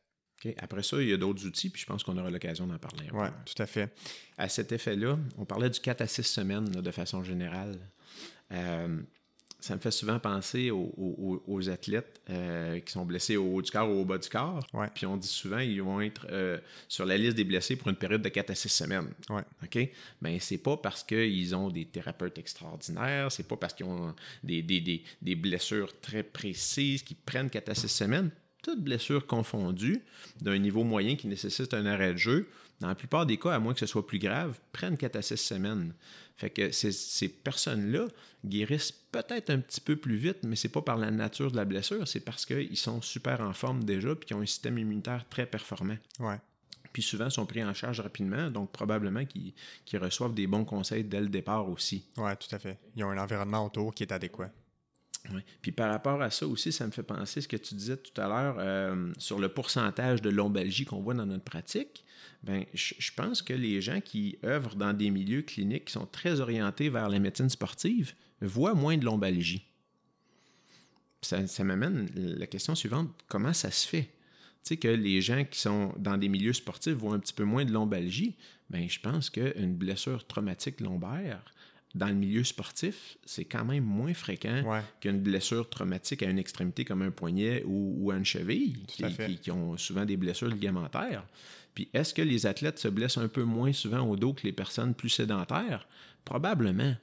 Après ça, il y a d'autres outils, puis je pense qu'on aura l'occasion d'en parler. Oui, tout à fait. À cet effet-là, on parlait du 4 à 6 semaines de façon générale. Euh, ça me fait souvent penser aux, athlètes euh, qui sont blessés au haut du corps ou au bas du corps. Puis on dit souvent qu'ils vont être euh, sur la liste des blessés pour une période de 4 à 6 semaines. Ouais. OK? Mais c'est pas parce qu'ils ont des thérapeutes extraordinaires, c'est pas parce qu'ils ont des, des, blessures très précises qui prennent 4 à 6 semaines. Toutes blessures confondues, d'un niveau moyen qui nécessite un arrêt de jeu, dans la plupart des cas, à moins que ce soit plus grave, prennent 4 à 6 semaines. Fait que ces, personnes-là guérissent peut-être un petit peu plus vite, mais c'est pas par la nature de la blessure, c'est parce qu'ils sont super en forme déjà et qu'ils ont un système immunitaire très performant. Ouais. Puis souvent sont pris en charge rapidement, donc probablement qu'ils reçoivent des bons conseils dès le départ aussi. Oui, tout à fait. Ils ont un environnement autour qui est adéquat. Ouais. Puis par rapport à ça aussi, ça me fait penser ce que tu disais tout à l'heure euh, sur le pourcentage de lombalgie qu'on voit dans notre pratique. Ben, je pense que les gens qui œuvrent dans des milieux cliniques qui sont très orientés vers la médecine sportive voient moins de lombalgie. Ça, ça m'amène la question suivante. Comment ça se fait? Tu sais, que les gens qui sont dans des milieux sportifs voient un petit peu moins de lombalgie, ben, je pense qu'une blessure traumatique lombaire, dans le milieu sportif, c'est quand même moins fréquent qu'une blessure traumatique à une extrémité comme un poignet ou, à une cheville, qui, ont souvent des blessures ligamentaires. Puis est-ce que les athlètes se blessent un peu moins souvent au dos que les personnes plus sédentaires? Probablement.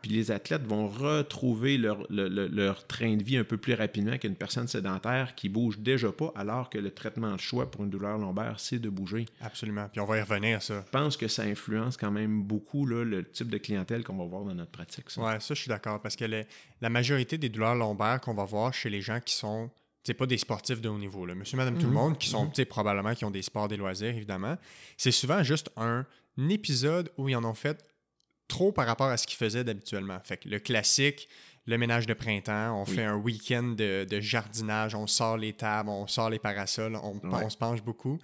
Puis les athlètes vont retrouver leur, leur, train de vie un peu plus rapidement qu'une personne sédentaire qui bouge déjà pas, alors que le traitement de choix pour une douleur lombaire, c'est de bouger. Absolument. Puis on va y revenir à ça. Je pense que ça influence quand même beaucoup le type de clientèle qu'on va voir dans notre pratique. Oui, ça, je suis d'accord. Parce que la majorité des douleurs lombaires qu'on va voir chez les gens qui sont c'est pas des sportifs de haut niveau, là. monsieur, madame, tout le mhm. monde, qui sont probablement qui ont des sports, des loisirs, évidemment. C'est souvent juste un épisode où ils en ont fait trop par rapport à ce qu'ils faisaient d'habituellement. Fait que le classique, le ménage de printemps, on fait un week-end de, jardinage, on sort les tables, on sort les parasols, on, se penche beaucoup.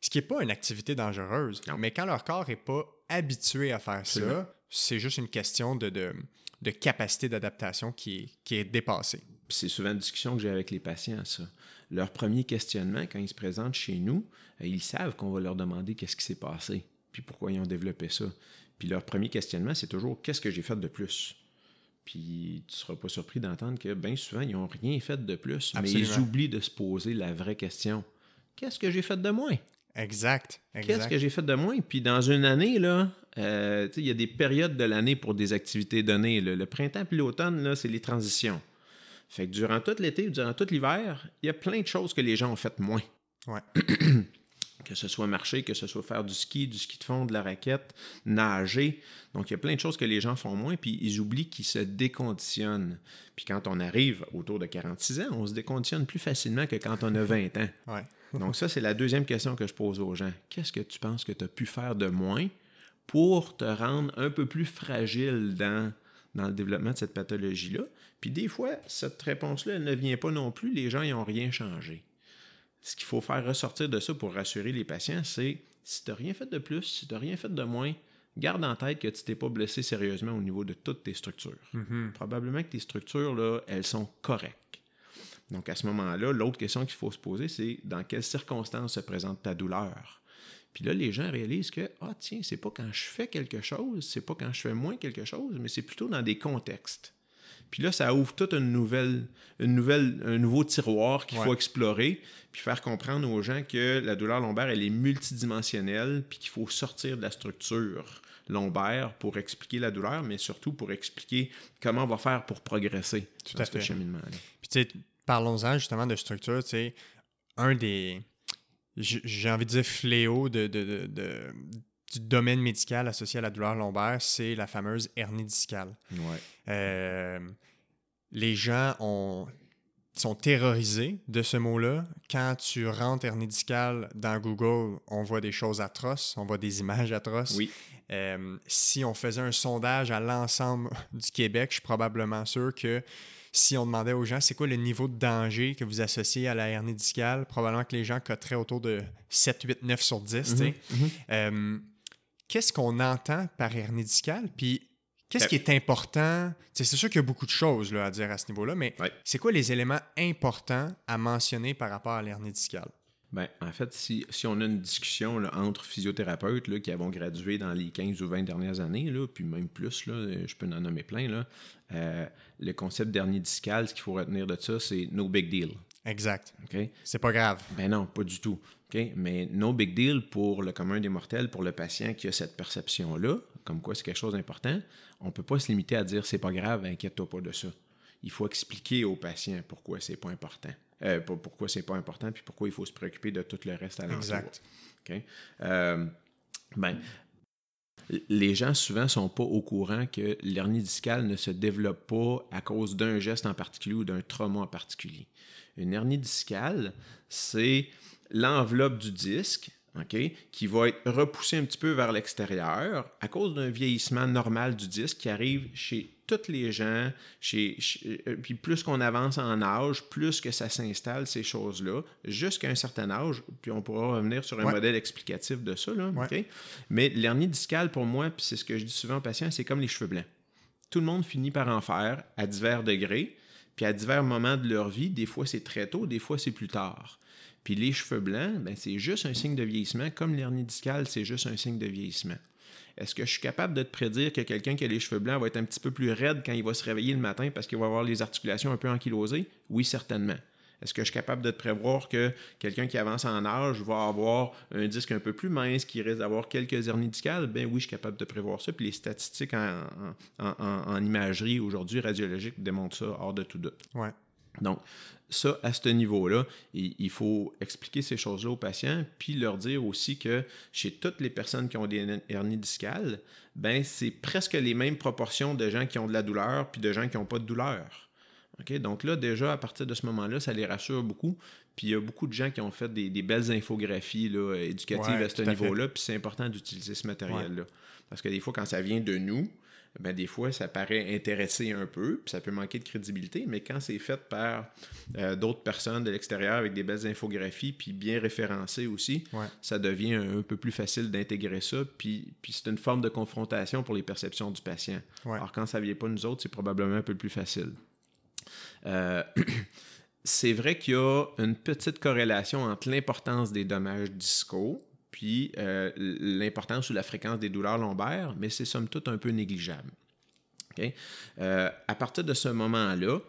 Ce qui n'est pas une activité dangereuse. Mais quand leur corps n'est pas habitué à faire ça, c'est juste une question de, de, capacité d'adaptation qui qui est dépassée. C'est souvent une discussion que j'ai avec les patients, ça. Leur premier questionnement, quand ils se présentent chez nous, euh, ils savent qu'on va leur demander qu'est-ce qui s'est passé, puis pourquoi ils ont développé ça. Puis leur premier questionnement, c'est toujours qu'est-ce que j'ai fait de plus? Puis tu ne seras pas surpris d'entendre que bien souvent, ils n'ont rien fait de plus, mais ils oublient de se poser la vraie question. qu'est-ce que j'ai fait de moins? Exact. Qu'est-ce que j'ai fait de moins? Puis dans une année, là, euh, il y a des périodes de l'année pour des activités données. Le printemps puis l'automne, là, c'est les transitions. Fait que durant tout l'été ou durant tout l'hiver, il y a plein de choses que les gens ont fait moins. Ouais. que ce soit marcher, que ce soit faire du ski, du ski de fond, de la raquette, nager. Donc, il y a plein de choses que les gens font moins, puis ils oublient qu'ils se déconditionnent. Puis quand on arrive autour de 46 ans, on se déconditionne plus facilement que quand on a 20 ans. Ouais. Donc, ça, c'est la deuxième question que je pose aux gens. Qu'est-ce que tu penses que tu as pu faire de moins pour te rendre un peu plus fragile dans, dans le développement de cette pathologie-là? Puis des fois, cette réponse-là, elle ne vient pas non plus. Les gens n'ont rien changé ce qu'il faut faire ressortir de ça pour rassurer les patients, c'est si tu n'as rien fait de plus, si tu n'as rien fait de moins, garde en tête que tu t'es pas blessé sérieusement au niveau de toutes tes structures. Mm-hmm. Probablement que tes structures, là, elles sont correctes. Donc, à ce moment-là, l'autre question qu'il faut se poser, c'est dans quelles circonstances se présente ta douleur? Puis là, les gens réalisent que, ah, tiens, c'est pas quand je fais quelque chose, c'est pas quand je fais moins quelque chose, mais c'est plutôt dans des contextes. Puis là, ça ouvre toute une nouvelle, une nouvelle, un nouveau tiroir qu'il faut explorer, puis faire comprendre aux gens que la douleur lombaire, elle est multidimensionnelle, puis qu'il faut sortir de la structure lombaire pour expliquer la douleur, mais surtout pour expliquer comment on va faire pour progresser Tout dans à ce cheminement-là. Puis tu sais, parlons-en justement de structure, tu sais, un des, j'ai envie de dire fléau de, de, de, du domaine médical associé à la douleur lombaire, c'est la fameuse hernie discale. Ouais. Euh, les gens ont, sont terrorisés de ce mot-là. Quand tu rentres hernie discale dans Google, on voit des choses atroces, on voit des images atroces. Oui. Euh, si on faisait un sondage à l'ensemble du Québec, je suis probablement sûr que si on demandait aux gens c'est quoi le niveau de danger que vous associez à la hernie discale, probablement que les gens coteraient autour de 7, 8, 9 sur 10. tu sais. Mhm, mhm. Euh, Qu'est-ce qu'on entend par hernie discale? Puis qu'est-ce qui est important? C'est sûr qu'il y a beaucoup de choses là, à dire à ce niveau-là, mais Ouais. c'est quoi les éléments importants à mentionner par rapport à l'hernie discale? Ben, en fait, si, si on a une discussion là, entre physiothérapeutes là, qui avons gradué dans les 15 ou 20 dernières années, là, puis même plus, là, je peux en nommer plein, là, euh, le concept d'hernie discale, ce qu'il faut retenir de ça, c'est no big deal. Exact. OK? C'est pas grave. Ben non, pas du tout. OK? Mais no big deal pour le commun des mortels, pour le patient qui a cette perception-là, comme quoi c'est quelque chose d'important, on ne peut pas se limiter à dire c'est pas grave, inquiète-toi pas de ça. Il faut expliquer au patient pourquoi c'est pas important. Euh, pour- pourquoi c'est pas important, puis pourquoi il faut se préoccuper de tout le reste à l'entour. Exact. OK? Euh, ben, les gens souvent sont pas au courant que l'hernie discale ne se développe pas à cause d'un geste en particulier ou d'un trauma en particulier. Une hernie discale, c'est l'enveloppe du disque qui va être repoussée un petit peu vers l'extérieur à cause d'un vieillissement normal du disque qui arrive chez tous les gens. Chez, chez- euh, puis plus qu'on avance en âge, plus que ça s'installe, ces choses-là, jusqu'à un certain âge. Puis on pourra revenir sur un Ouais. modèle explicatif de ça. Là, Ouais. Mais l'hernie discale, pour moi, puis c'est ce que je dis souvent aux patients, c'est comme les cheveux blancs. Tout le monde finit par en faire à divers degrés. Puis à divers moments de leur vie, des fois c'est très tôt, des fois c'est plus tard. Puis les cheveux blancs, ben, c'est juste un signe de vieillissement, comme l'hernie discale, c'est juste un signe de vieillissement. Est-ce que je suis capable de te prédire que quelqu'un qui a les cheveux blancs va être un petit peu plus raide quand il va se réveiller le matin parce qu'il va avoir les articulations un peu ankylosées? Oui, certainement. Est-ce que je suis capable de te prévoir que quelqu'un qui avance en âge va avoir un disque un peu plus mince, qui risque d'avoir quelques hernies discales? Ben oui, je suis capable de prévoir ça. Puis les statistiques en, imagerie aujourd'hui radiologique démontrent ça hors de tout doute. Ouais. Donc, ça, à ce niveau-là, il, faut expliquer ces choses-là aux patients, puis leur dire aussi que chez toutes les personnes qui ont des hernies discales, ben c'est presque les mêmes proportions de gens qui ont de la douleur puis de gens qui n'ont pas de douleur. OK? Donc là, déjà, à partir de ce moment-là, ça les rassure beaucoup. Puis il y a beaucoup de gens qui ont fait des, des belles infographies là, éducatives Ouais, à ce niveau-là, puis c'est important d'utiliser ce matériel-là. Parce que des fois, quand ça vient de nous, ben des fois, ça paraît intéressé un peu, puis ça peut manquer de crédibilité, mais quand c'est fait par euh, d'autres personnes de l'extérieur avec des belles infographies, puis bien référencées aussi, Ouais. ça devient un, peu plus facile d'intégrer ça, puis, puis c'est une forme de confrontation pour les perceptions du patient. Ouais. Alors quand ça ne vient pas nous autres, c'est probablement un peu plus facile. Euh, c'est vrai qu'il y a une petite corrélation entre l'importance des dommages discaux puis euh, l'importance ou la fréquence des douleurs lombaires, mais c'est somme toute un peu négligeable. Euh, à partir de ce moment-là,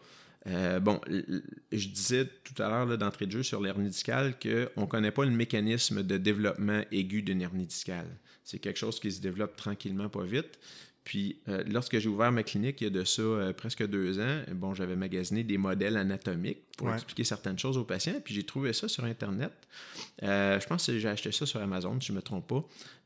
Euh, bon, je disais tout à l'heure d'entrée de jeu sur l'hernie discale qu'on ne connaît pas le mécanisme de développement aigu d'une hernie discale. C'est quelque chose qui se développe tranquillement, pas vite. Puis, lorsque j'ai ouvert ma clinique, il y a de ça presque deux ans, bon, j'avais magasiné des modèles anatomiques pour expliquer certaines choses aux patients. Puis, j'ai trouvé ça sur Internet. je pense que j'ai acheté ça sur Amazon, si je ne me trompe pas.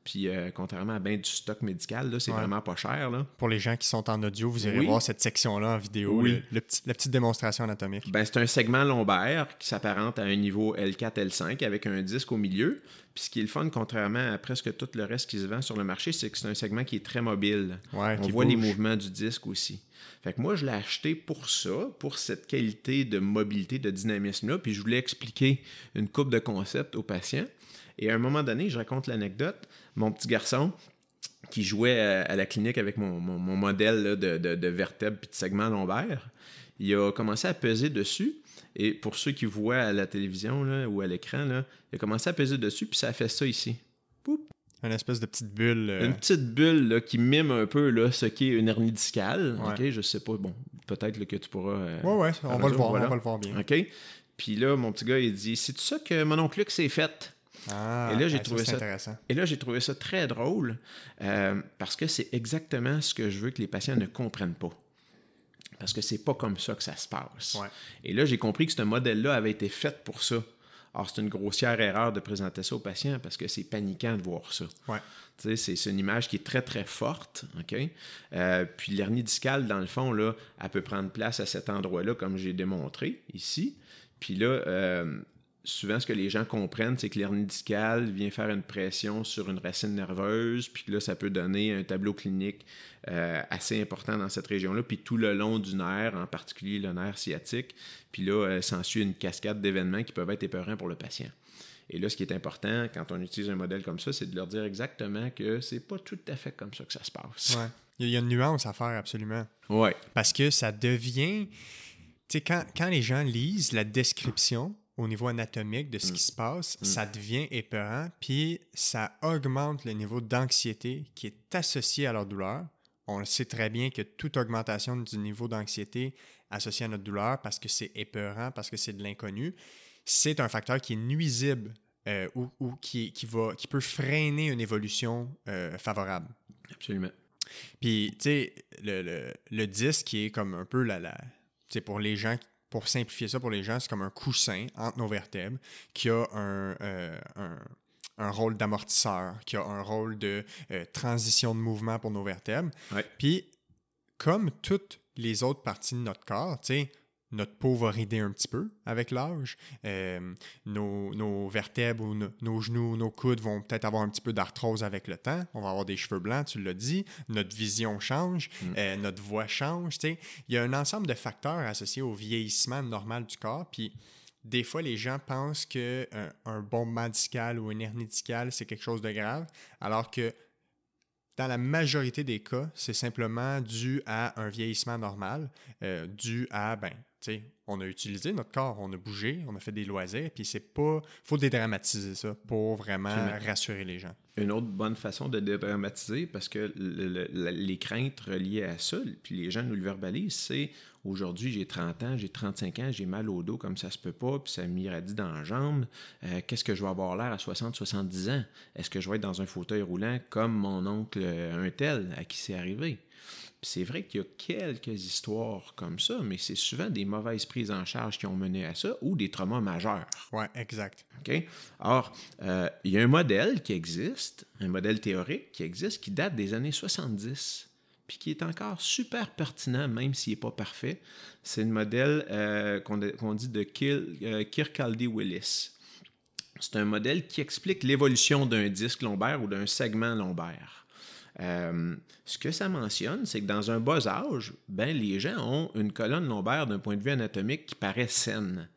Puis, euh, contrairement à bien du stock médical, là, c'est vraiment pas cher. Là. Pour les gens qui sont en audio, vous irez voir cette section-là en vidéo, oui. le, petit, la petite démonstration anatomique. Ben, c'est un segment lombaire qui s'apparente à un niveau L4, L5 avec un disque au milieu. Puis, ce qui est le fun, contrairement à presque tout le reste qui se vend sur le marché, c'est que c'est un segment qui est très mobile. On voit les mouvements du disque aussi. Fait que moi, je l'ai acheté pour ça, pour cette qualité de mobilité, de dynamisme-là. Puis, je voulais expliquer une coupe de concepts aux patients. Et à un moment donné, je raconte l'anecdote, mon petit garçon qui jouait à, la clinique avec mon, modèle de, de, vertèbre et segment lombaire, il a commencé à peser dessus. Et pour ceux qui voient à la télévision ou à l'écran, il a commencé à peser dessus, puis ça a fait ça ici. Une espèce de petite bulle. Euh, une petite bulle qui mime un peu là, ce qu'est une hernie discale. Ouais. je sais pas. Bon, peut-être que tu pourras. Euh, ouais, ouais, on va le voir. On va le voir bien. OK. Puis là, mon petit gars, il dit C'est ça que mon oncle Luc s'est fait ah, et là, j'ai trouvé ça, intéressant. Et là, j'ai trouvé ça très drôle euh, parce que c'est exactement ce que je veux que les patients ne comprennent pas. Parce que c'est pas comme ça que ça se passe. Et là, j'ai compris que ce modèle-là avait été fait pour ça. Alors, c'est une grossière erreur de présenter ça aux patients parce que c'est paniquant de voir ça. C'est une image qui est très, très forte. OK? Euh, puis l'hernie discale, dans le fond, là, elle peut prendre place à cet endroit-là, comme j'ai démontré ici. Puis là, euh, souvent, ce que les gens comprennent, c'est que l'hernie discale vient faire une pression sur une racine nerveuse, puis là, ça peut donner un tableau clinique euh, assez important dans cette région-là, puis tout le long du nerf, en particulier le nerf sciatique, puis là, euh, s'ensuit une cascade d'événements qui peuvent être épeurants pour le patient. Et là, ce qui est important quand on utilise un modèle comme ça, c'est de leur dire exactement que c'est pas tout à fait comme ça que ça se passe. Ouais. Il y a une nuance à faire, absolument. Ouais. Parce que ça devient. Tu sais, quand, quand les gens lisent la description, au niveau anatomique de ce qui mm. se passe, mm. ça devient épeurant, puis ça augmente le niveau d'anxiété qui est associé à leur douleur. On le sait très bien que toute augmentation du niveau d'anxiété associée à notre douleur, parce que c'est épeurant, parce que c'est de l'inconnu, c'est un facteur qui est nuisible euh, ou, qui, qui, va, qui peut freiner une évolution euh, favorable. Absolument. Puis, tu sais, le, le, le, disque qui est comme un peu la, la pour les gens pour simplifier ça pour les gens, c'est comme un coussin entre nos vertèbres qui a un, euh, un, rôle d'amortisseur, qui a un rôle de euh, transition de mouvement pour nos vertèbres. Puis, comme toutes les autres parties de notre corps, tu sais, notre peau va rider un petit peu avec l'âge. Euh, nos, vertèbres ou nos genoux, nos coudes vont peut-être avoir un petit peu d'arthrose avec le temps. On va avoir des cheveux blancs, tu l'as dit. Notre vision change, mm. euh, notre voix change. Il y a un ensemble de facteurs associés au vieillissement normal du corps. Puis des fois, les gens pensent qu'un euh, un bombement discal ou une hernie discale, c'est quelque chose de grave, alors que dans la majorité des cas, c'est simplement dû à un vieillissement normal, dû à ben, on a utilisé notre corps, on a bougé, on a fait des loisirs, puis c'est pas. faut dédramatiser ça pour vraiment rassurer les gens. Une autre bonne façon de dédramatiser, parce que les craintes reliées à ça, puis les gens nous le verbalisent, c'est aujourd'hui j'ai 30 ans, j'ai 35 ans, j'ai mal au dos comme ça se peut pas, puis ça m'irradie dans la jambe. Euh, qu'est-ce que je vais avoir l'air à 60, 70 ans? Est-ce que je vais être dans un fauteuil roulant comme mon oncle un tel à qui c'est arrivé? C'est vrai qu'il y a quelques histoires comme ça, mais c'est souvent des mauvaises prises en charge qui ont mené à ça ou des traumas majeurs. Oui, exact. OK? Or, euh, il y a un modèle qui existe, un modèle théorique qui existe, qui date des années 70, puis qui est encore super pertinent, même s'il n'est pas parfait. C'est le modèle euh, qu'on dit de euh, Kirkcaldy-Willis. C'est un modèle qui explique l'évolution d'un disque lombaire ou d'un segment lombaire. Euh, ce que ça mentionne, c'est que dans un bas âge, ben, les gens ont une colonne lombaire d'un point de vue anatomique qui paraît saine,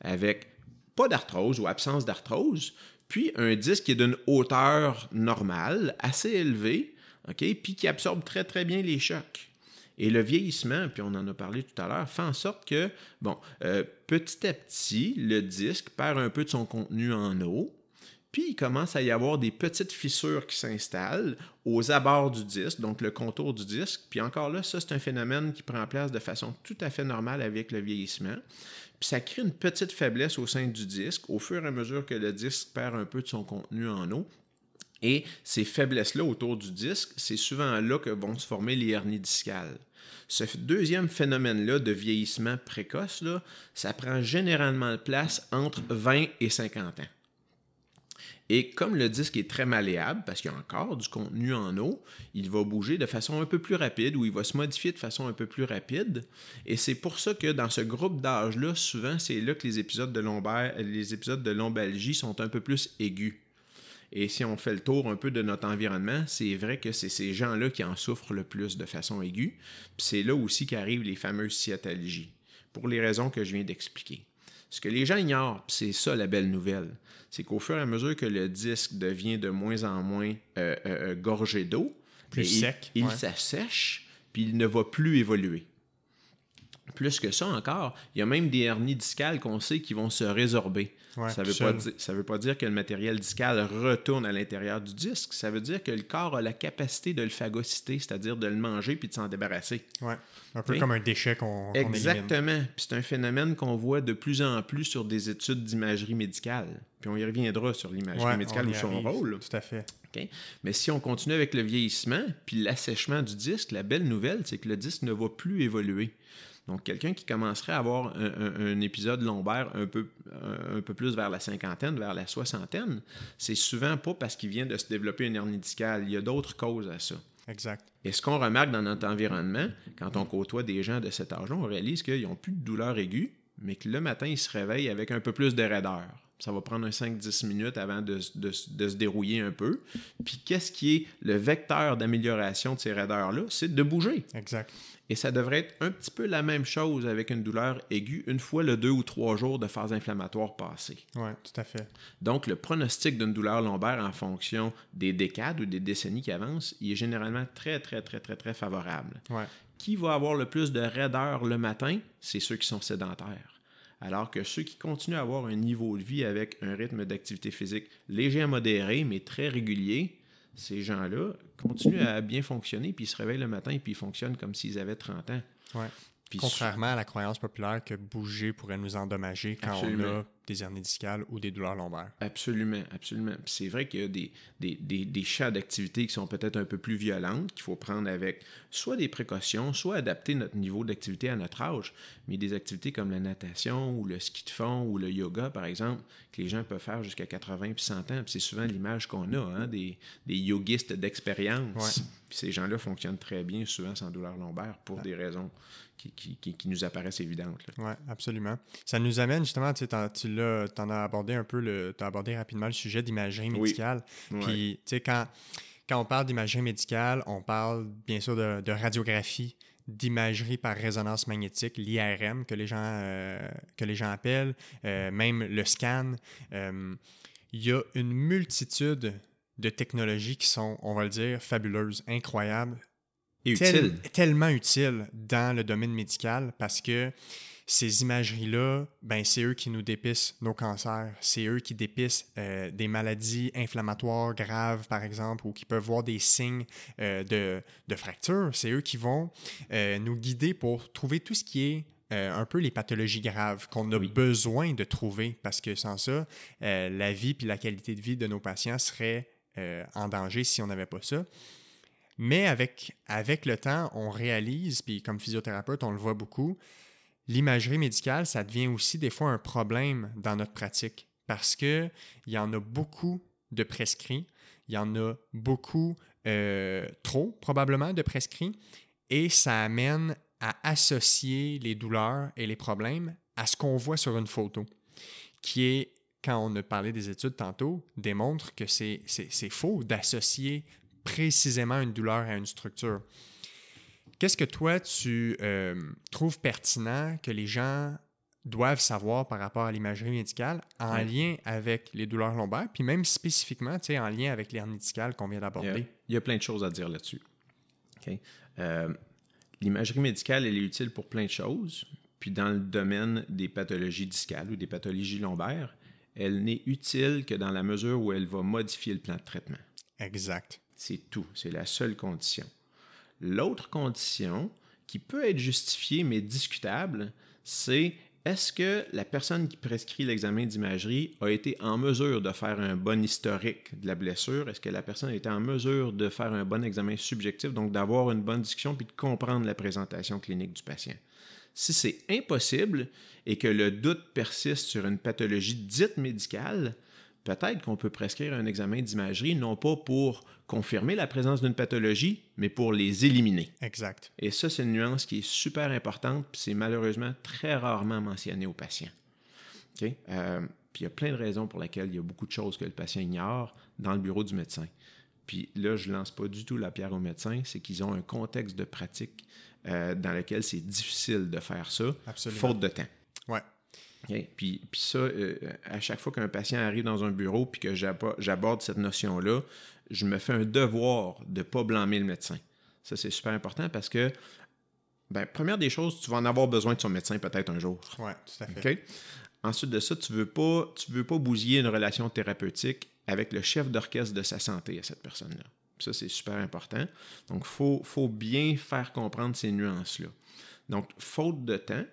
avec pas d'arthrose ou absence d'arthrose, puis un disque qui est d'une hauteur normale, assez élevée, puis qui absorbe très très bien les chocs. Et le vieillissement, puis on en a parlé tout à l'heure, fait en sorte que, bon, euh, petit à petit, le disque perd un peu de son contenu en eau, Puis il commence à y avoir des petites fissures qui s'installent aux abords du disque, donc le contour du disque. Puis encore là, ça, c'est un phénomène qui prend place de façon tout à fait normale avec le vieillissement. Puis ça crée une petite faiblesse au sein du disque au fur et à mesure que le disque perd un peu de son contenu en eau. Et ces faiblesses-là autour du disque, c'est souvent là que vont se former les hernies discales. Ce deuxième phénomène-là de vieillissement précoce, là, ça prend généralement place entre 20 et 50 ans. Et comme le disque est très malléable, parce qu'il y a encore du contenu en eau, il va bouger de façon un peu plus rapide ou il va se modifier de façon un peu plus rapide. Et c'est pour ça que dans ce groupe d'âge-là, souvent, c'est là que les épisodes de lombaire, les épisodes de lombalgie sont un peu plus aigus. Et si on fait le tour un peu de notre environnement, c'est vrai que c'est ces gens-là qui en souffrent le plus de façon aiguë. Puis c'est là aussi qu'arrivent les fameuses sciatalgies, pour les raisons que je viens d'expliquer. Ce que les gens ignorent, c'est ça la belle nouvelle, c'est qu'au fur et à mesure que le disque devient de moins en moins euh, euh, euh, gorgé d'eau, plus sec, il, s'assèche, puis il ne va plus évoluer. Plus que ça encore, il y a même des hernies discales qu'on sait qui vont se résorber ça ne veut, veut, pas dire que le matériel discal retourne à l'intérieur du disque. Ça veut dire que le corps a la capacité de le phagocyter, c'est-à-dire de le manger puis de s'en débarrasser. Ouais. Un peu comme un déchet qu'on Exactement. Puis c'est un phénomène qu'on voit de plus en plus sur des études d'imagerie médicale. Puis on y reviendra sur l'imagerie médicale et son rôle. Tout à fait. Mais si on continue avec le vieillissement puis l'assèchement du disque, la belle nouvelle, c'est que le disque ne va plus évoluer. Donc, quelqu'un qui commencerait à avoir un, épisode lombaire un peu, un, peu plus vers la cinquantaine, vers la soixantaine, c'est souvent pas parce qu'il vient de se développer une hernie discale. Il y a d'autres causes à ça. Exact. Et ce qu'on remarque dans notre environnement, quand on côtoie des gens de cet âge-là, on réalise qu'ils n'ont plus de douleur aiguë, mais que le matin, ils se réveillent avec un peu plus de raideur. Ça va prendre un 5-10 minutes avant de, de, se dérouiller un peu. Puis qu'est-ce qui est le vecteur d'amélioration de ces raideurs-là? C'est de bouger. Exact. Et ça devrait être un petit peu la même chose avec une douleur aiguë une fois le deux ou trois jours de phase inflammatoire passée. Oui, tout à fait. Donc, le pronostic d'une douleur lombaire en fonction des décades ou des décennies qui avancent, il est généralement très, très, très, très, très favorable. Ouais. Qui va avoir le plus de raideur le matin? C'est ceux qui sont sédentaires. Alors que ceux qui continuent à avoir un niveau de vie avec un rythme d'activité physique léger à modéré, mais très régulier, ces gens-là continuent à bien fonctionner, puis ils se réveillent le matin, et puis ils fonctionnent comme s'ils avaient 30 ans. Ouais. Contrairement à la croyance populaire que bouger pourrait nous endommager quand on a des hernies discales ou des douleurs lombaires. Absolument, absolument. c'est vrai qu'il y a des, des, des, des chats d'activité qui sont peut-être un peu plus violentes, qu'il faut prendre avec soit des précautions, soit adapter notre niveau d'activité à notre âge. Mais des activités comme la natation ou le ski de fond ou le yoga, par exemple, que les gens peuvent faire jusqu'à 80 puis 100 ans. c'est souvent l'image qu'on a, hein, des, des yogistes d'expérience. Ces gens-là fonctionnent très bien, souvent sans douleur lombaire, pour des raisons qui, qui, qui, nous apparaissent évidentes. Oui, absolument. Ça nous amène justement, tu tu en as abordé un peu, le, as abordé rapidement le sujet d'imagerie médicale. Puis, tu sais, quand, quand on parle d'imagerie médicale, on parle bien sûr de, radiographie, d'imagerie par résonance magnétique, l'IRM que les gens euh, que les gens appellent, euh, même le scan. Euh, il y a une multitude de technologies qui sont, on va le dire, fabuleuses, incroyables, et utiles. tellement utiles dans le domaine médical parce que ces imageries-là, ben, c'est eux qui nous dépissent nos cancers. C'est eux qui dépissent euh, des maladies inflammatoires graves, par exemple, ou qui peuvent voir des signes euh, de, de fracture. C'est eux qui vont euh, nous guider pour trouver tout ce qui est un peu les pathologies graves qu'on a besoin de trouver parce que sans ça, la vie puis la qualité de vie de nos patients serait en danger si on n'avait pas ça. Mais avec, avec le temps, on réalise, puis comme physiothérapeute, on le voit beaucoup, l'imagerie médicale, ça devient aussi des fois un problème dans notre pratique parce qu'il y en a beaucoup de prescrits, il y en a beaucoup, euh, trop probablement, de prescrits, et ça amène à associer les douleurs et les problèmes à ce qu'on voit sur une photo, qui est, quand on a parlé des études tantôt, démontre que c'est faux d'associer précisément une douleur à une structure. Qu'est-ce que toi, tu euh, trouves pertinent que les gens doivent savoir par rapport à l'imagerie médicale en lien avec les douleurs lombaires, puis même spécifiquement en lien avec l'hernie discale qu'on vient d'aborder? Il, y a plein de choses à dire là-dessus. Euh, l'imagerie médicale, elle est utile pour plein de choses. Puis dans le domaine des pathologies discales ou des pathologies lombaires, elle n'est utile que dans la mesure où elle va modifier le plan de traitement. Exact. C'est tout. C'est la seule condition. L'autre condition, qui peut être justifiée mais discutable, c'est est-ce que la personne qui prescrit l'examen d'imagerie a été en mesure de faire un bon historique de la blessure? Est-ce que la personne a été en mesure de faire un bon examen subjectif, donc d'avoir une bonne discussion puis de comprendre la présentation clinique du patient? Si c'est impossible et que le doute persiste sur une pathologie dite médicale, peut-être qu'on peut prescrire un examen d'imagerie, non pas pour confirmer la présence d'une pathologie, mais pour les éliminer. Exact. Et ça, c'est une nuance qui est super importante, puis c'est malheureusement très rarement mentionné aux patients. Euh, puis il y a plein de raisons pour lesquelles il y a beaucoup de choses que le patient ignore dans le bureau du médecin. Puis là, je ne lance pas du tout la pierre aux médecins, c'est qu'ils ont un contexte de pratique euh, dans lequel c'est difficile de faire ça, faute de temps. Ouais. Puis, puis ça, euh, à chaque fois qu'un patient arrive dans un bureau puis que j'aborde cette notion-là, je me fais un devoir de ne pas blâmer le médecin. Ça, c'est super important parce que, ben, première des choses, tu vas en avoir besoin de son médecin peut-être un jour. Oui, tout à fait. Ensuite de ça, tu ne veux, pas, tu veux pas bousiller une relation thérapeutique avec le chef d'orchestre de sa santé à cette personne-là. Ça, c'est super important. Donc, il faut, faut bien faire comprendre ces nuances-là. Donc, faute de temps,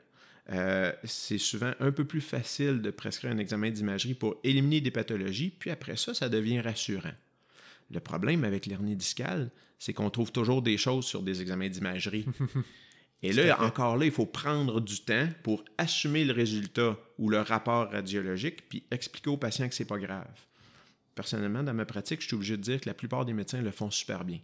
euh, c'est souvent un peu plus facile de prescrire un examen d'imagerie pour éliminer des pathologies, puis après ça, ça devient rassurant. Le problème avec l'hernie discale, c'est qu'on trouve toujours des choses sur des examens d'imagerie. Et là, encore là, il faut prendre du temps pour assumer le résultat ou le rapport radiologique, puis expliquer au patient que c'est pas grave. Personnellement, dans ma pratique, je suis obligé de dire que la plupart des médecins le font super bien.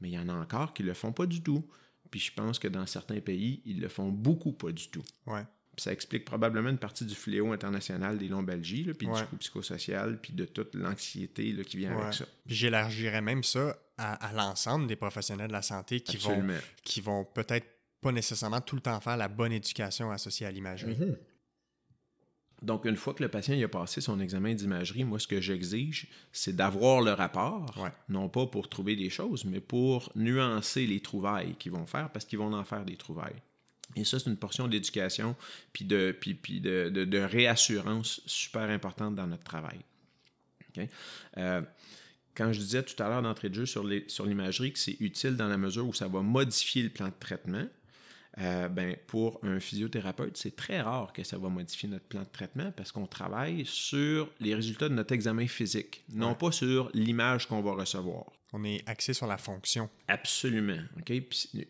Mais il y en a encore qui le font pas du tout. Puis je pense que dans certains pays, ils le font beaucoup pas du tout. Ouais. Puis ça explique probablement une partie du fléau international des lombalgies, puis du coup psychosocial, puis de toute l'anxiété qui vient avec ça. Puis j'élargirais même ça à, l'ensemble des professionnels de la santé qui vont, qui vont peut-être pas nécessairement tout le temps faire la bonne éducation associée à l'imagerie. Mm-hmm. Donc, une fois que le patient a passé son examen d'imagerie, moi, ce que j'exige, c'est d'avoir le rapport, non pas pour trouver des choses, mais pour nuancer les trouvailles qu'ils vont faire, parce qu'ils vont en faire des trouvailles. Et ça, c'est une portion d'éducation puis de, puis, puis de, de, réassurance super importante dans notre travail. Euh, quand je disais tout à l'heure d'entrée de jeu sur l'imagerie que c'est utile dans la mesure où ça va modifier le plan de traitement, euh, ben, pour un physiothérapeute, c'est très rare que ça va modifier notre plan de traitement parce qu'on travaille sur les résultats de notre examen physique, non pas sur l'image qu'on va recevoir. On est axé sur la fonction. Absolument. il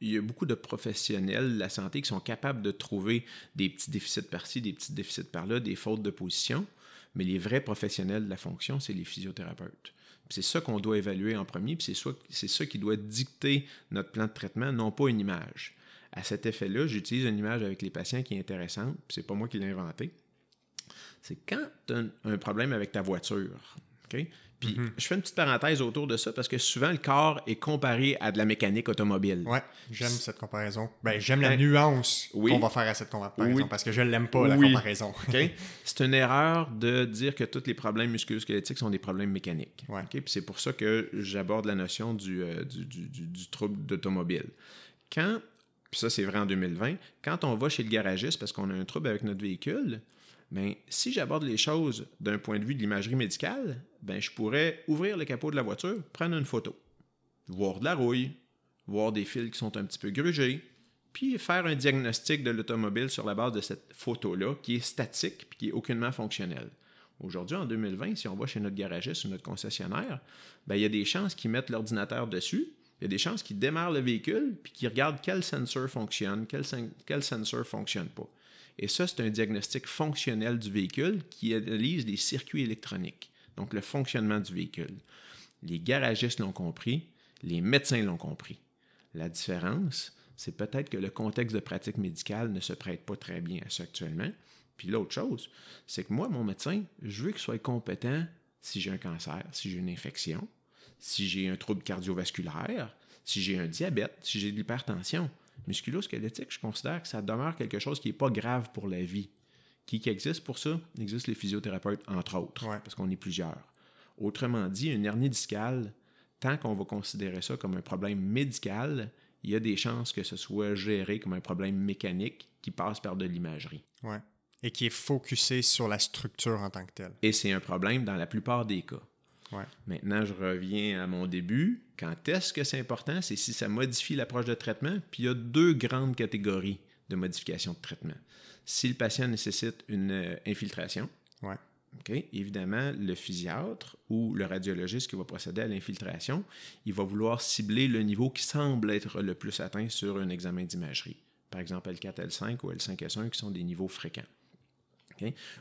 y a beaucoup de professionnels de la santé qui sont capables de trouver des petits déficits par-ci, des petits déficits par-là, des fautes de position, mais les vrais professionnels de la fonction, c'est les physiothérapeutes. C'est ça qu'on doit évaluer en premier, puis c'est ça qui doit dicter notre plan de traitement, non pas une image. À cet effet-là, j'utilise une image avec les patients qui est intéressante, puis c'est pas moi qui l'ai inventé. C'est quand tu as un problème avec ta voiture, OK? Puis mhm. je fais une petite parenthèse autour de ça parce que souvent le corps est comparé à de la mécanique automobile. Ouais, j'aime cette comparaison. Ben, j'aime la nuance qu'on va faire à cette comparaison parce que je l'aime pas, la comparaison. C'est une erreur de dire que tous les problèmes musculo-squelettiques sont des problèmes mécaniques. Ouais. Puis c'est pour ça que j'aborde la notion du, euh, du, du, du trouble d'automobile. Quand puis ça c'est vrai en 2020, quand on va chez le garagiste parce qu'on a un trouble avec notre véhicule, ben, si j'aborde les choses d'un point de vue de l'imagerie médicale, ben, je pourrais ouvrir le capot de la voiture, prendre une photo, voir de la rouille, voir des fils qui sont un petit peu grugés, puis faire un diagnostic de l'automobile sur la base de cette photo-là, qui est statique puis qui est aucunement fonctionnelle. Aujourd'hui, en 2020, si on va chez notre garagiste ou notre concessionnaire, ben, il y a des chances qu'ils mettent l'ordinateur dessus, il y a des chances qu'ils démarrent le véhicule puis qu'ils regardent quel sensor fonctionne, quel, quel sensor ne fonctionne pas. Et ça, c'est un diagnostic fonctionnel du véhicule qui analyse les circuits électroniques, donc le fonctionnement du véhicule. Les garagistes l'ont compris, les médecins l'ont compris. La différence, c'est peut-être que le contexte de pratique médicale ne se prête pas très bien à ça actuellement. Puis l'autre chose, c'est que moi, mon médecin, je veux qu'il soit compétent si j'ai un cancer, si j'ai une infection, si j'ai un trouble cardiovasculaire, si j'ai un diabète, si j'ai de l'hypertension. Musculo-squelettique, je considère que ça demeure quelque chose qui n'est pas grave pour la vie. Qui, existe pour ça? Il existe les physiothérapeutes, entre autres, parce qu'on est plusieurs. Autrement dit, une hernie discale, tant qu'on va considérer ça comme un problème médical, il y a des chances que ce soit géré comme un problème mécanique qui passe par de l'imagerie. Ouais. et qui est focusé sur la structure en tant que telle. Et c'est un problème dans la plupart des cas. Ouais. Maintenant, je reviens à mon début. Quand est-ce que c'est important? C'est si ça modifie l'approche de traitement. Puis il y a deux grandes catégories de modification de traitement. Si le patient nécessite une euh, infiltration, Ouais. Évidemment, le physiatre ou le radiologiste qui va procéder à l'infiltration, il va vouloir cibler le niveau qui semble être le plus atteint sur un examen d'imagerie. Par exemple, L4, L5 ou L5S1 qui sont des niveaux fréquents.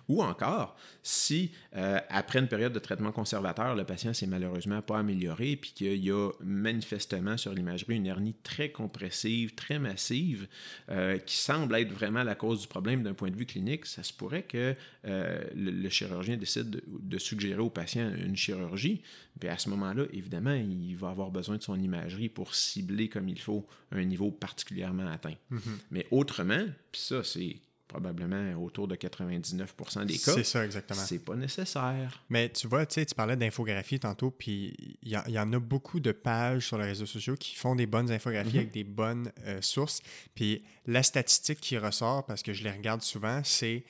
Ou encore, si euh, après une période de traitement conservateur, le patient s'est malheureusement pas amélioré, puis qu'il y a manifestement sur l'imagerie une hernie très compressive, très massive, euh, qui semble être vraiment la cause du problème d'un point de vue clinique, ça se pourrait que euh, le, le chirurgien décide de, de suggérer au patient une chirurgie. Puis à ce moment-là, évidemment, il va avoir besoin de son imagerie pour cibler comme il faut un niveau particulièrement atteint. Mais autrement, puis ça, c'est probablement autour de 99% des cas, C'est ça, exactement. c'est pas nécessaire. Mais tu vois, tu sais, tu parlais d'infographie tantôt, puis il y, en- il y en a beaucoup de pages sur les réseaux sociaux qui font des bonnes infographies avec des bonnes euh, sources. Puis la statistique qui ressort, parce que je les regarde souvent, c'est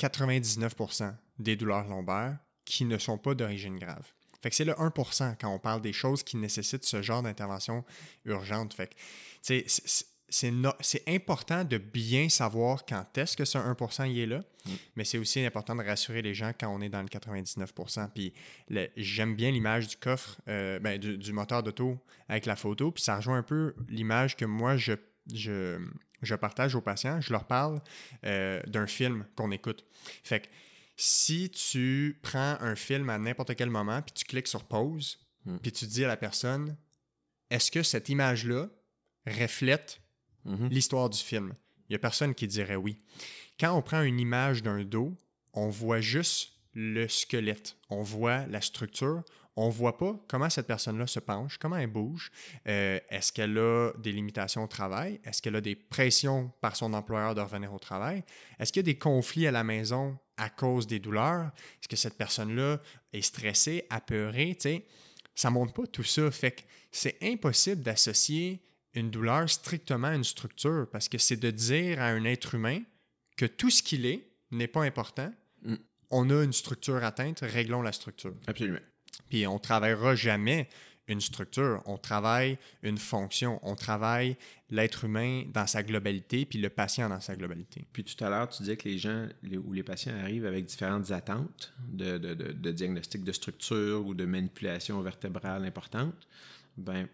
99% des douleurs lombaires qui ne sont pas d'origine grave. Fait que c'est le 1% quand on parle des choses qui nécessitent ce genre d'intervention urgente. Fait que, tu sais, c'est- c'est- c'est no- c'est important de bien savoir quand est-ce que ce 1% y est là, mais c'est aussi important de rassurer les gens quand on est dans le 99%. Puis le- j'aime bien l'image du coffre, euh, ben, du, du moteur d'auto avec la photo, puis ça rejoint un peu l'image que moi, je, je, je partage aux patients. Je leur parle euh, d'un film qu'on écoute. Fait que si tu prends un film à n'importe quel moment, puis tu cliques sur pause, Mm. puis tu dis à la personne, est-ce que cette image-là reflète Mhm. l'histoire du film? Il n'y a personne qui dirait oui. Quand on prend une image d'un dos, on voit juste le squelette, on voit la structure, on voit pas comment cette personne-là se penche, comment elle bouge, euh, est-ce qu'elle a des limitations au travail, est-ce qu'elle a des pressions par son employeur de revenir au travail, est-ce qu'il y a des conflits à la maison à cause des douleurs, est-ce que cette personne-là est stressée, apeurée, tu sais, ça montre pas tout ça, fait que c'est impossible d'associer une douleur strictement une structure parce que c'est de dire à un être humain que tout ce qu'il est n'est pas important. Mm. On a une structure atteinte, réglons la structure. Absolument. Puis on travaillera jamais une structure, on travaille une fonction, on travaille l'être humain dans sa globalité, puis le patient dans sa globalité. Puis tout à l'heure, tu disais que les gens les- ou les patients arrivent avec différentes attentes de, de, de- de diagnostic de structure ou de manipulation vertébrale importante. Ben,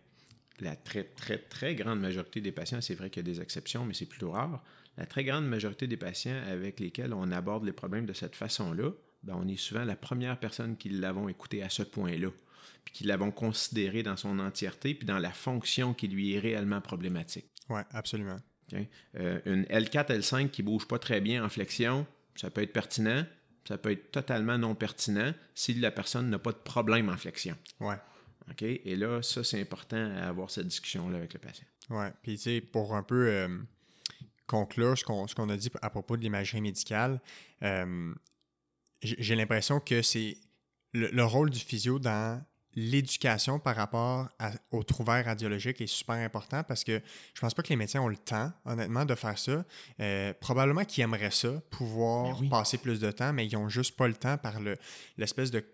la très, très, très grande majorité des patients, c'est vrai qu'il y a des exceptions, mais c'est plutôt rare. La très grande majorité des patients avec lesquels on aborde les problèmes de cette façon-là, ben, on est souvent la première personne qui l'avons écouté à ce point-là, puis qui l'avons considéré dans son entièreté, puis dans la fonction qui lui est réellement problématique. Ouais, absolument. Euh, une L4, L5 qui bouge pas très bien en flexion, ça peut être pertinent, ça peut être totalement non pertinent si la personne n'a pas de problème en flexion. Ouais. OK? Et là, ça, c'est important à avoir cette discussion-là avec le patient. Ouais. Puis, tu sais, pour un peu euh, conclure ce qu'on ce qu'on a dit à propos de l'imagerie médicale, euh, j'ai l'impression que c'est le, le rôle du physio dans l'éducation par rapport à- au trouvailles radiologique est super important parce que je pense pas que les médecins ont le temps, honnêtement, de faire ça. Euh, probablement qu'ils aimeraient ça, pouvoir Ben oui. passer plus de temps, mais ils ont juste pas le temps par le l'espèce de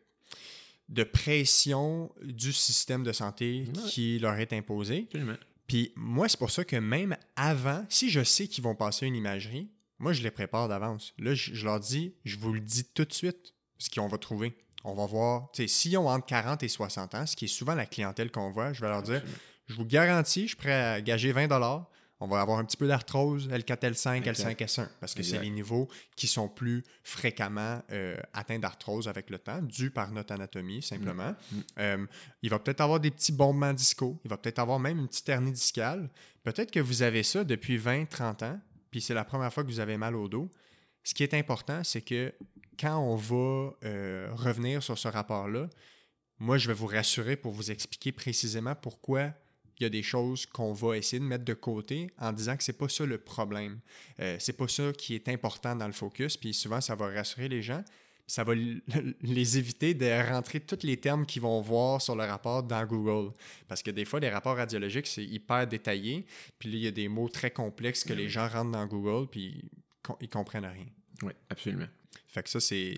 de pression du système de santé Ouais. qui leur est. Absolument. Puis moi, c'est pour ça que même avant, si je sais qu'ils vont passer une imagerie, moi, je les prépare d'avance. Là, je, je leur dis, je vous le dis tout de suite, ce qu'on va trouver. On va voir, tu sais, s'ils ont entre 40 et 60 ans, ce qui est souvent la clientèle qu'on voit, je vais leur dire, je vous garantis, je suis prêt à gager 20 on va avoir un petit peu d'arthrose, L4, L5, Exact. L5, S1, parce que c'est les niveaux qui sont plus fréquemment euh, atteints d'arthrose avec le temps, dû par notre anatomie, simplement. Mm. Euh, il va peut-être avoir des petits bombements disco, il va peut-être avoir même une petite hernie discale. Peut-être que vous avez ça depuis 20, 30 ans, puis c'est la première fois que vous avez mal au dos. Ce qui est important, c'est que quand on va euh, revenir sur ce rapport-là, moi, je vais vous rassurer pour vous expliquer précisément pourquoi il y a des choses qu'on va essayer de mettre de côté en disant que c'est pas ça le problème. Euh, c'est pas ça qui est important dans le focus, puis souvent, ça va rassurer les gens. Ça va les éviter de rentrer tous les termes qu'ils vont voir sur le rapport dans Google. Parce que des fois, les rapports radiologiques, c'est hyper détaillé. Puis là, il y a des mots très complexes que les gens rentrent dans Google, puis ils comprennent rien. Oui, absolument. Fait que ça, c'est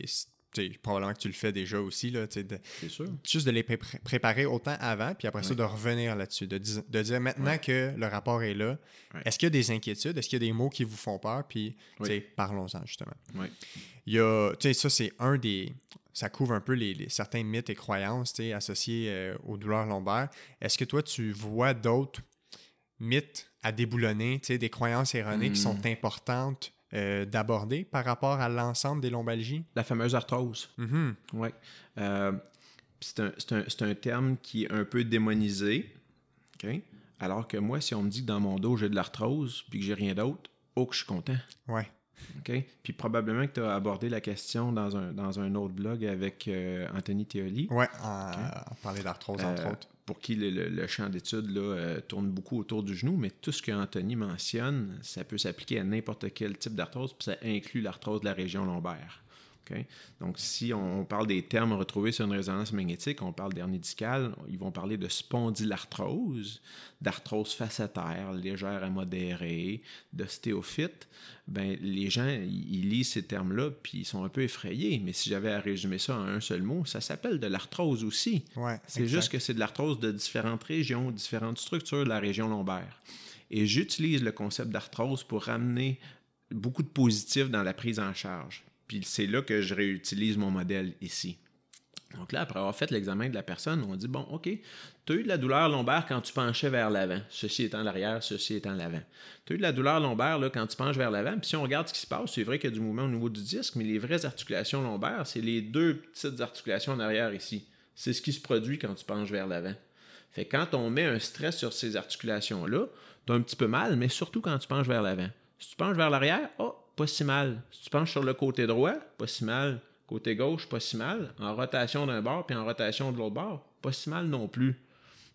probablement que tu le fais déjà aussi. C'est sûr. Juste de les préparer autant avant, puis après ça, de revenir là-dessus. De, de, dire maintenant que le rapport est là, est-ce qu'il y a des inquiétudes? Est-ce qu'il y a des mots qui vous font peur? Puis, parlons-en justement. Il y a, ça, c'est un des. Ça couvre un peu les, certains mythes et croyances associés euh, aux douleurs lombaires. Est-ce que toi, tu vois d'autres mythes à déboulonner, des croyances erronées qui sont hmm. importantes euh, d'aborder par rapport à l'ensemble des lombalgies? La fameuse arthrose. Mm-hmm. Oui. Euh, c'est un, un, terme qui est un peu démonisé. Alors que moi, si on me dit que dans mon dos, j'ai de l'arthrose puis que j'ai rien d'autre, oh, que je suis content. Ouais. OK? Puis probablement que tu as abordé la question dans un, dans un autre blog avec euh, Anthony Théoli. Oui, on parlait d'arthrose, entre autres pour qui le, champ d'études euh, tourne beaucoup autour du genou, mais tout ce qu'Anthony mentionne, ça peut s'appliquer à n'importe quel type d'arthrose, puis ça inclut l'arthrose de la région lombaire. Donc, si on parle des termes retrouvés sur une résonance magnétique, on parle d'hernie discale, ils vont parler de spondylarthrose, d'arthrose facétaire légère à modérée, d'ostéophyte. Ben, les gens, ils lisent ces termes-là, puis ils sont un peu effrayés. Mais si j'avais à résumer ça en un seul mot, ça s'appelle de l'arthrose aussi. Ouais, c'est juste que c'est de l'arthrose de différentes régions, différentes structures de la région lombaire. Et j'utilise le concept d'arthrose pour ramener beaucoup de positifs dans la prise en charge. Puis c'est là que je réutilise mon modèle ici. Donc là, après avoir fait l'examen de la personne, on dit bon, OK, tu as eu de la douleur lombaire quand tu penchais vers l'avant, ceci étant l'arrière, ceci étant l'avant. Tu as eu de la douleur lombaire là, quand tu penches vers l'avant, puis si on regarde ce qui se passe, c'est vrai qu'il y a du mouvement au niveau du disque, mais les vraies articulations lombaires, c'est les deux petites articulations en arrière ici. C'est ce qui se produit quand tu penches vers l'avant. Fait quand on met un stress sur ces articulations-là, tu as un petit peu mal, mais surtout quand tu penches vers l'avant. Si tu penches vers l'arrière, oh, pas si mal. Si tu penches sur le côté droit, pas si mal. Côté gauche, pas si mal. En rotation d'un bord puis en rotation de l'autre bord, pas si mal non plus.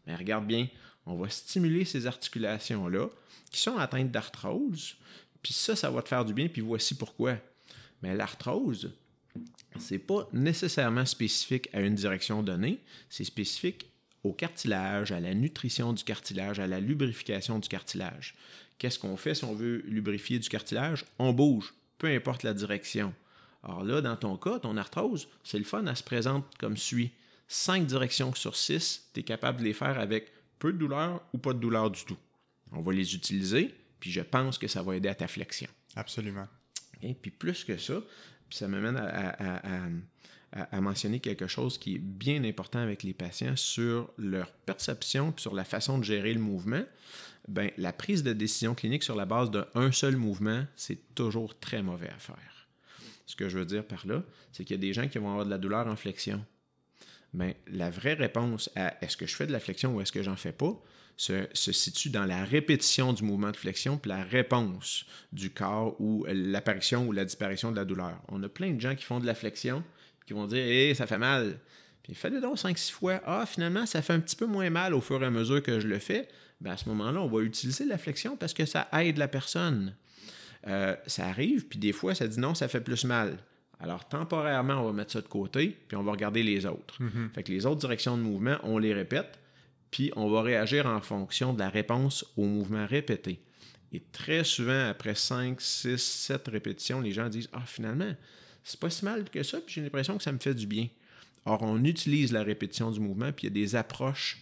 Mais regarde bien, on va stimuler ces articulations-là qui sont atteintes d'arthrose. Puis ça, ça va te faire du bien, puis voici pourquoi. Mais l'arthrose, c'est pas nécessairement spécifique à une direction donnée, c'est spécifique au cartilage, à la nutrition du cartilage, à la lubrification du cartilage. Qu'est-ce qu'on fait si on veut lubrifier du cartilage? On bouge, peu importe la direction. Alors là, dans ton cas, ton arthrose, c'est le fun, elle se présente comme suit. Cinq directions sur six, tu es capable de les faire avec peu de douleur ou pas de douleur du tout. On va les utiliser, puis je pense que ça va aider à ta flexion. Absolument. Et puis plus que ça, puis ça m'amène à, à, mentionner quelque chose qui est bien important avec les patients sur leur perception, sur la façon de gérer le mouvement ben, la prise de décision clinique sur la base d'un seul mouvement, c'est toujours très mauvais à faire. Ce que je veux dire par là, c'est qu'il y a des gens qui vont avoir de la douleur en flexion. Mais ben, la vraie réponse à est-ce que je fais de la flexion ou est-ce que j'en fais pas se, situe dans la répétition du mouvement de flexion puis la réponse du corps ou l'apparition ou la disparition de la douleur. On a plein de gens qui font de la flexion qui vont dire Hé, ça fait mal. Puis fais-le donc 5-6 fois. Ah, finalement, ça fait un petit peu moins mal au fur et à mesure que je le fais ben à ce moment-là, on va utiliser la flexion parce que ça aide la personne. Euh, ça arrive, puis des fois, ça dit non, ça fait plus mal. Alors, temporairement, on va mettre ça de côté, puis on va regarder les autres. Mm-hmm. Fait que les autres directions de mouvement, on les répète, puis on va réagir en fonction de la réponse au mouvement répété. Et très souvent, après 5, 6, 7 répétitions, les gens disent Ah, finalement, c'est pas si mal que ça, puis j'ai l'impression que ça me fait du bien. Or, on utilise la répétition du mouvement, puis il y a des approches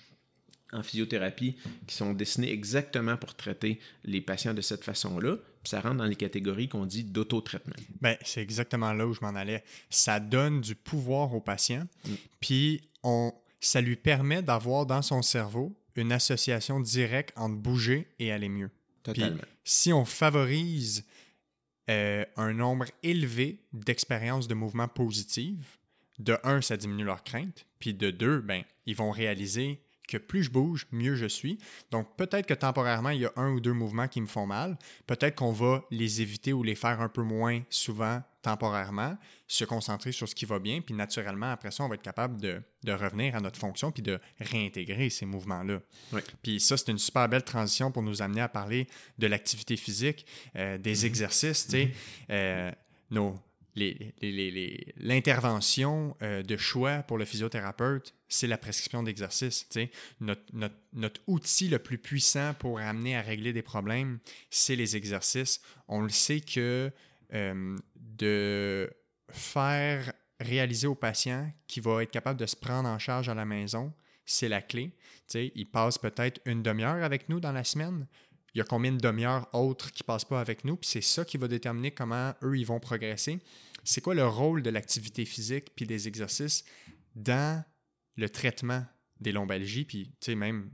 en physiothérapie qui sont dessinés exactement pour traiter les patients de cette façon-là. Ça rentre dans les catégories qu'on dit d'auto-traitement. Bien, c'est exactement là où je m'en allais. Ça donne du pouvoir au patient, mm. puis on, ça lui permet d'avoir dans son cerveau une association directe entre bouger et aller mieux. Totalement. si on favorise euh, un nombre élevé d'expériences de mouvement positives, de un, ça diminue leur crainte, puis de deux, ben, ils vont réaliser que plus je bouge, mieux je suis. Donc peut-être que temporairement, il y a un ou deux mouvements qui me font mal. Peut-être qu'on va les éviter ou les faire un peu moins souvent temporairement, se concentrer sur ce qui va bien, puis naturellement, après ça, on va être capable de, revenir à notre fonction puis de réintégrer ces mouvements-là. Puis ça, c'est une super belle transition pour nous amener à parler de l'activité physique, euh, des mm-hmm. exercices, tu sais. Mm-hmm. Euh, nos, l'intervention euh, de choix pour le physiothérapeute, c'est la prescription d'exercice. Notre, outil le plus puissant pour amener à régler des problèmes, c'est les exercices. On le sait que euh, de faire réaliser au patient qu'il va être capable de se prendre en charge à la maison, c'est la clé. sais, il passe peut-être une demi-heure avec nous dans la semaine. Il y a combien de demi-heures autres qui ne passent pas avec nous? Puis c'est ça qui va déterminer comment eux, ils vont progresser. C'est quoi le rôle de l'activité physique puis des exercices dans le traitement des lombalgies, puis même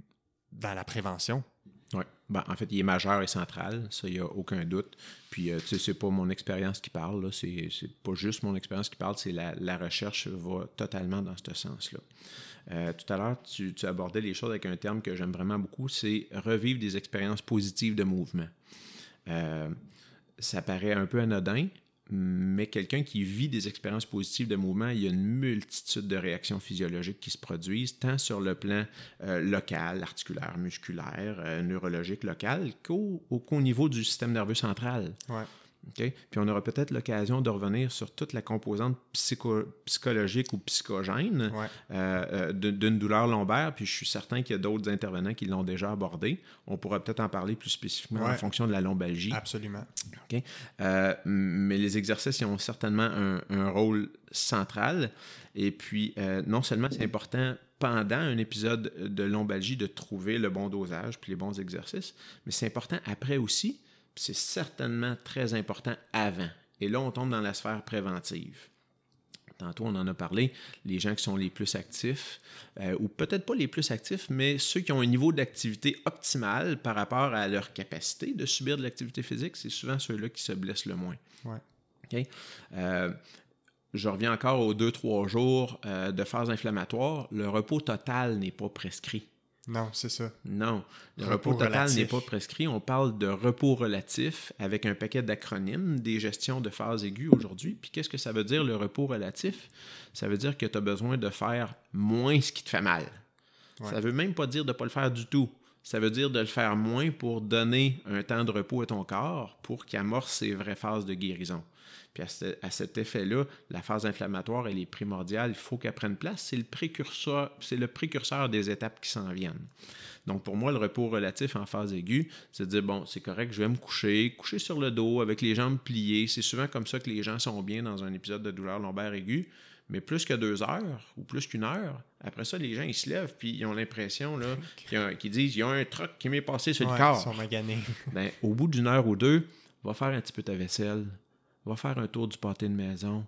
dans la prévention? Oui. Ben, en fait, il est majeur et central, ça, il n'y a aucun doute. Puis, euh, tu sais, c'est pas mon expérience qui parle, c'est, pas juste mon expérience qui parle, c'est la, la, recherche va totalement dans ce sens-là. Euh, tout à l'heure, tu, abordais les choses avec un terme que j'aime vraiment beaucoup, c'est revivre des expériences positives de mouvement. Euh, ça paraît un peu anodin, mais quelqu'un qui vit des expériences positives de mouvement, il y a une multitude de réactions physiologiques qui se produisent, tant sur le plan euh, local, articulaire, musculaire, euh, neurologique local, qu'au niveau du système nerveux central. Puis on aura peut-être l'occasion de revenir sur toute la composante psychologique ou psychogène euh, euh, d'une douleur lombaire. Puis je suis certain qu'il y a d'autres intervenants qui l'ont déjà abordé. On pourra peut-être en parler plus spécifiquement en fonction de la lombalgie. Absolument. Euh, mais les exercices ils ont certainement un, rôle central. Et puis, non seulement c'est important pendant un épisode de lombalgie de trouver le bon dosage puis les bons exercices, mais c'est important après aussi c'est certainement très important avant. Et là, on tombe dans la sphère préventive. Tantôt, on en a parlé, les gens qui sont les plus actifs, euh, ou peut-être pas les plus actifs, mais ceux qui ont un niveau d'activité optimal par rapport à leur capacité de subir de l'activité physique, c'est souvent ceux-là qui se blessent le moins. Ouais. Euh, je reviens encore aux deux, trois jours euh, de phase inflammatoire. Le repos total n'est pas prescrit. Non, c'est ça. Non. Le repos, total n'est pas prescrit. On parle de repos relatif avec un paquet d'acronymes, des gestions de phase aiguë aujourd'hui. Puis qu'est-ce que ça veut dire le repos relatif? Ça veut dire que tu as besoin de faire moins ce qui te fait mal. Ça veut même pas dire de ne pas le faire du tout. Ça veut dire de le faire moins pour donner un temps de repos à ton corps pour qu'il amorce ses vraies phases de guérison. Puis à, cet effet-là, la phase inflammatoire, elle est primordiale. Il faut qu'elle prenne place. C'est le précurseur, c'est le précurseur des étapes qui s'en viennent. Donc, pour moi, le repos relatif en phase aiguë, c'est de dire, bon, c'est correct, je vais me coucher, coucher sur le dos avec les jambes pliées. C'est souvent comme ça que les gens sont bien dans un épisode de douleur lombaire aiguë. Mais plus que deux heures ou plus qu'une heure, après ça, les gens, ils se lèvent puis ils ont l'impression qu'ils disent, il y a un truc qui m'est passé sur le corps. Ils sont maganés. ben, au bout d'une heure ou deux, va faire un petit peu ta vaisselle, va faire un tour du pâté de maison,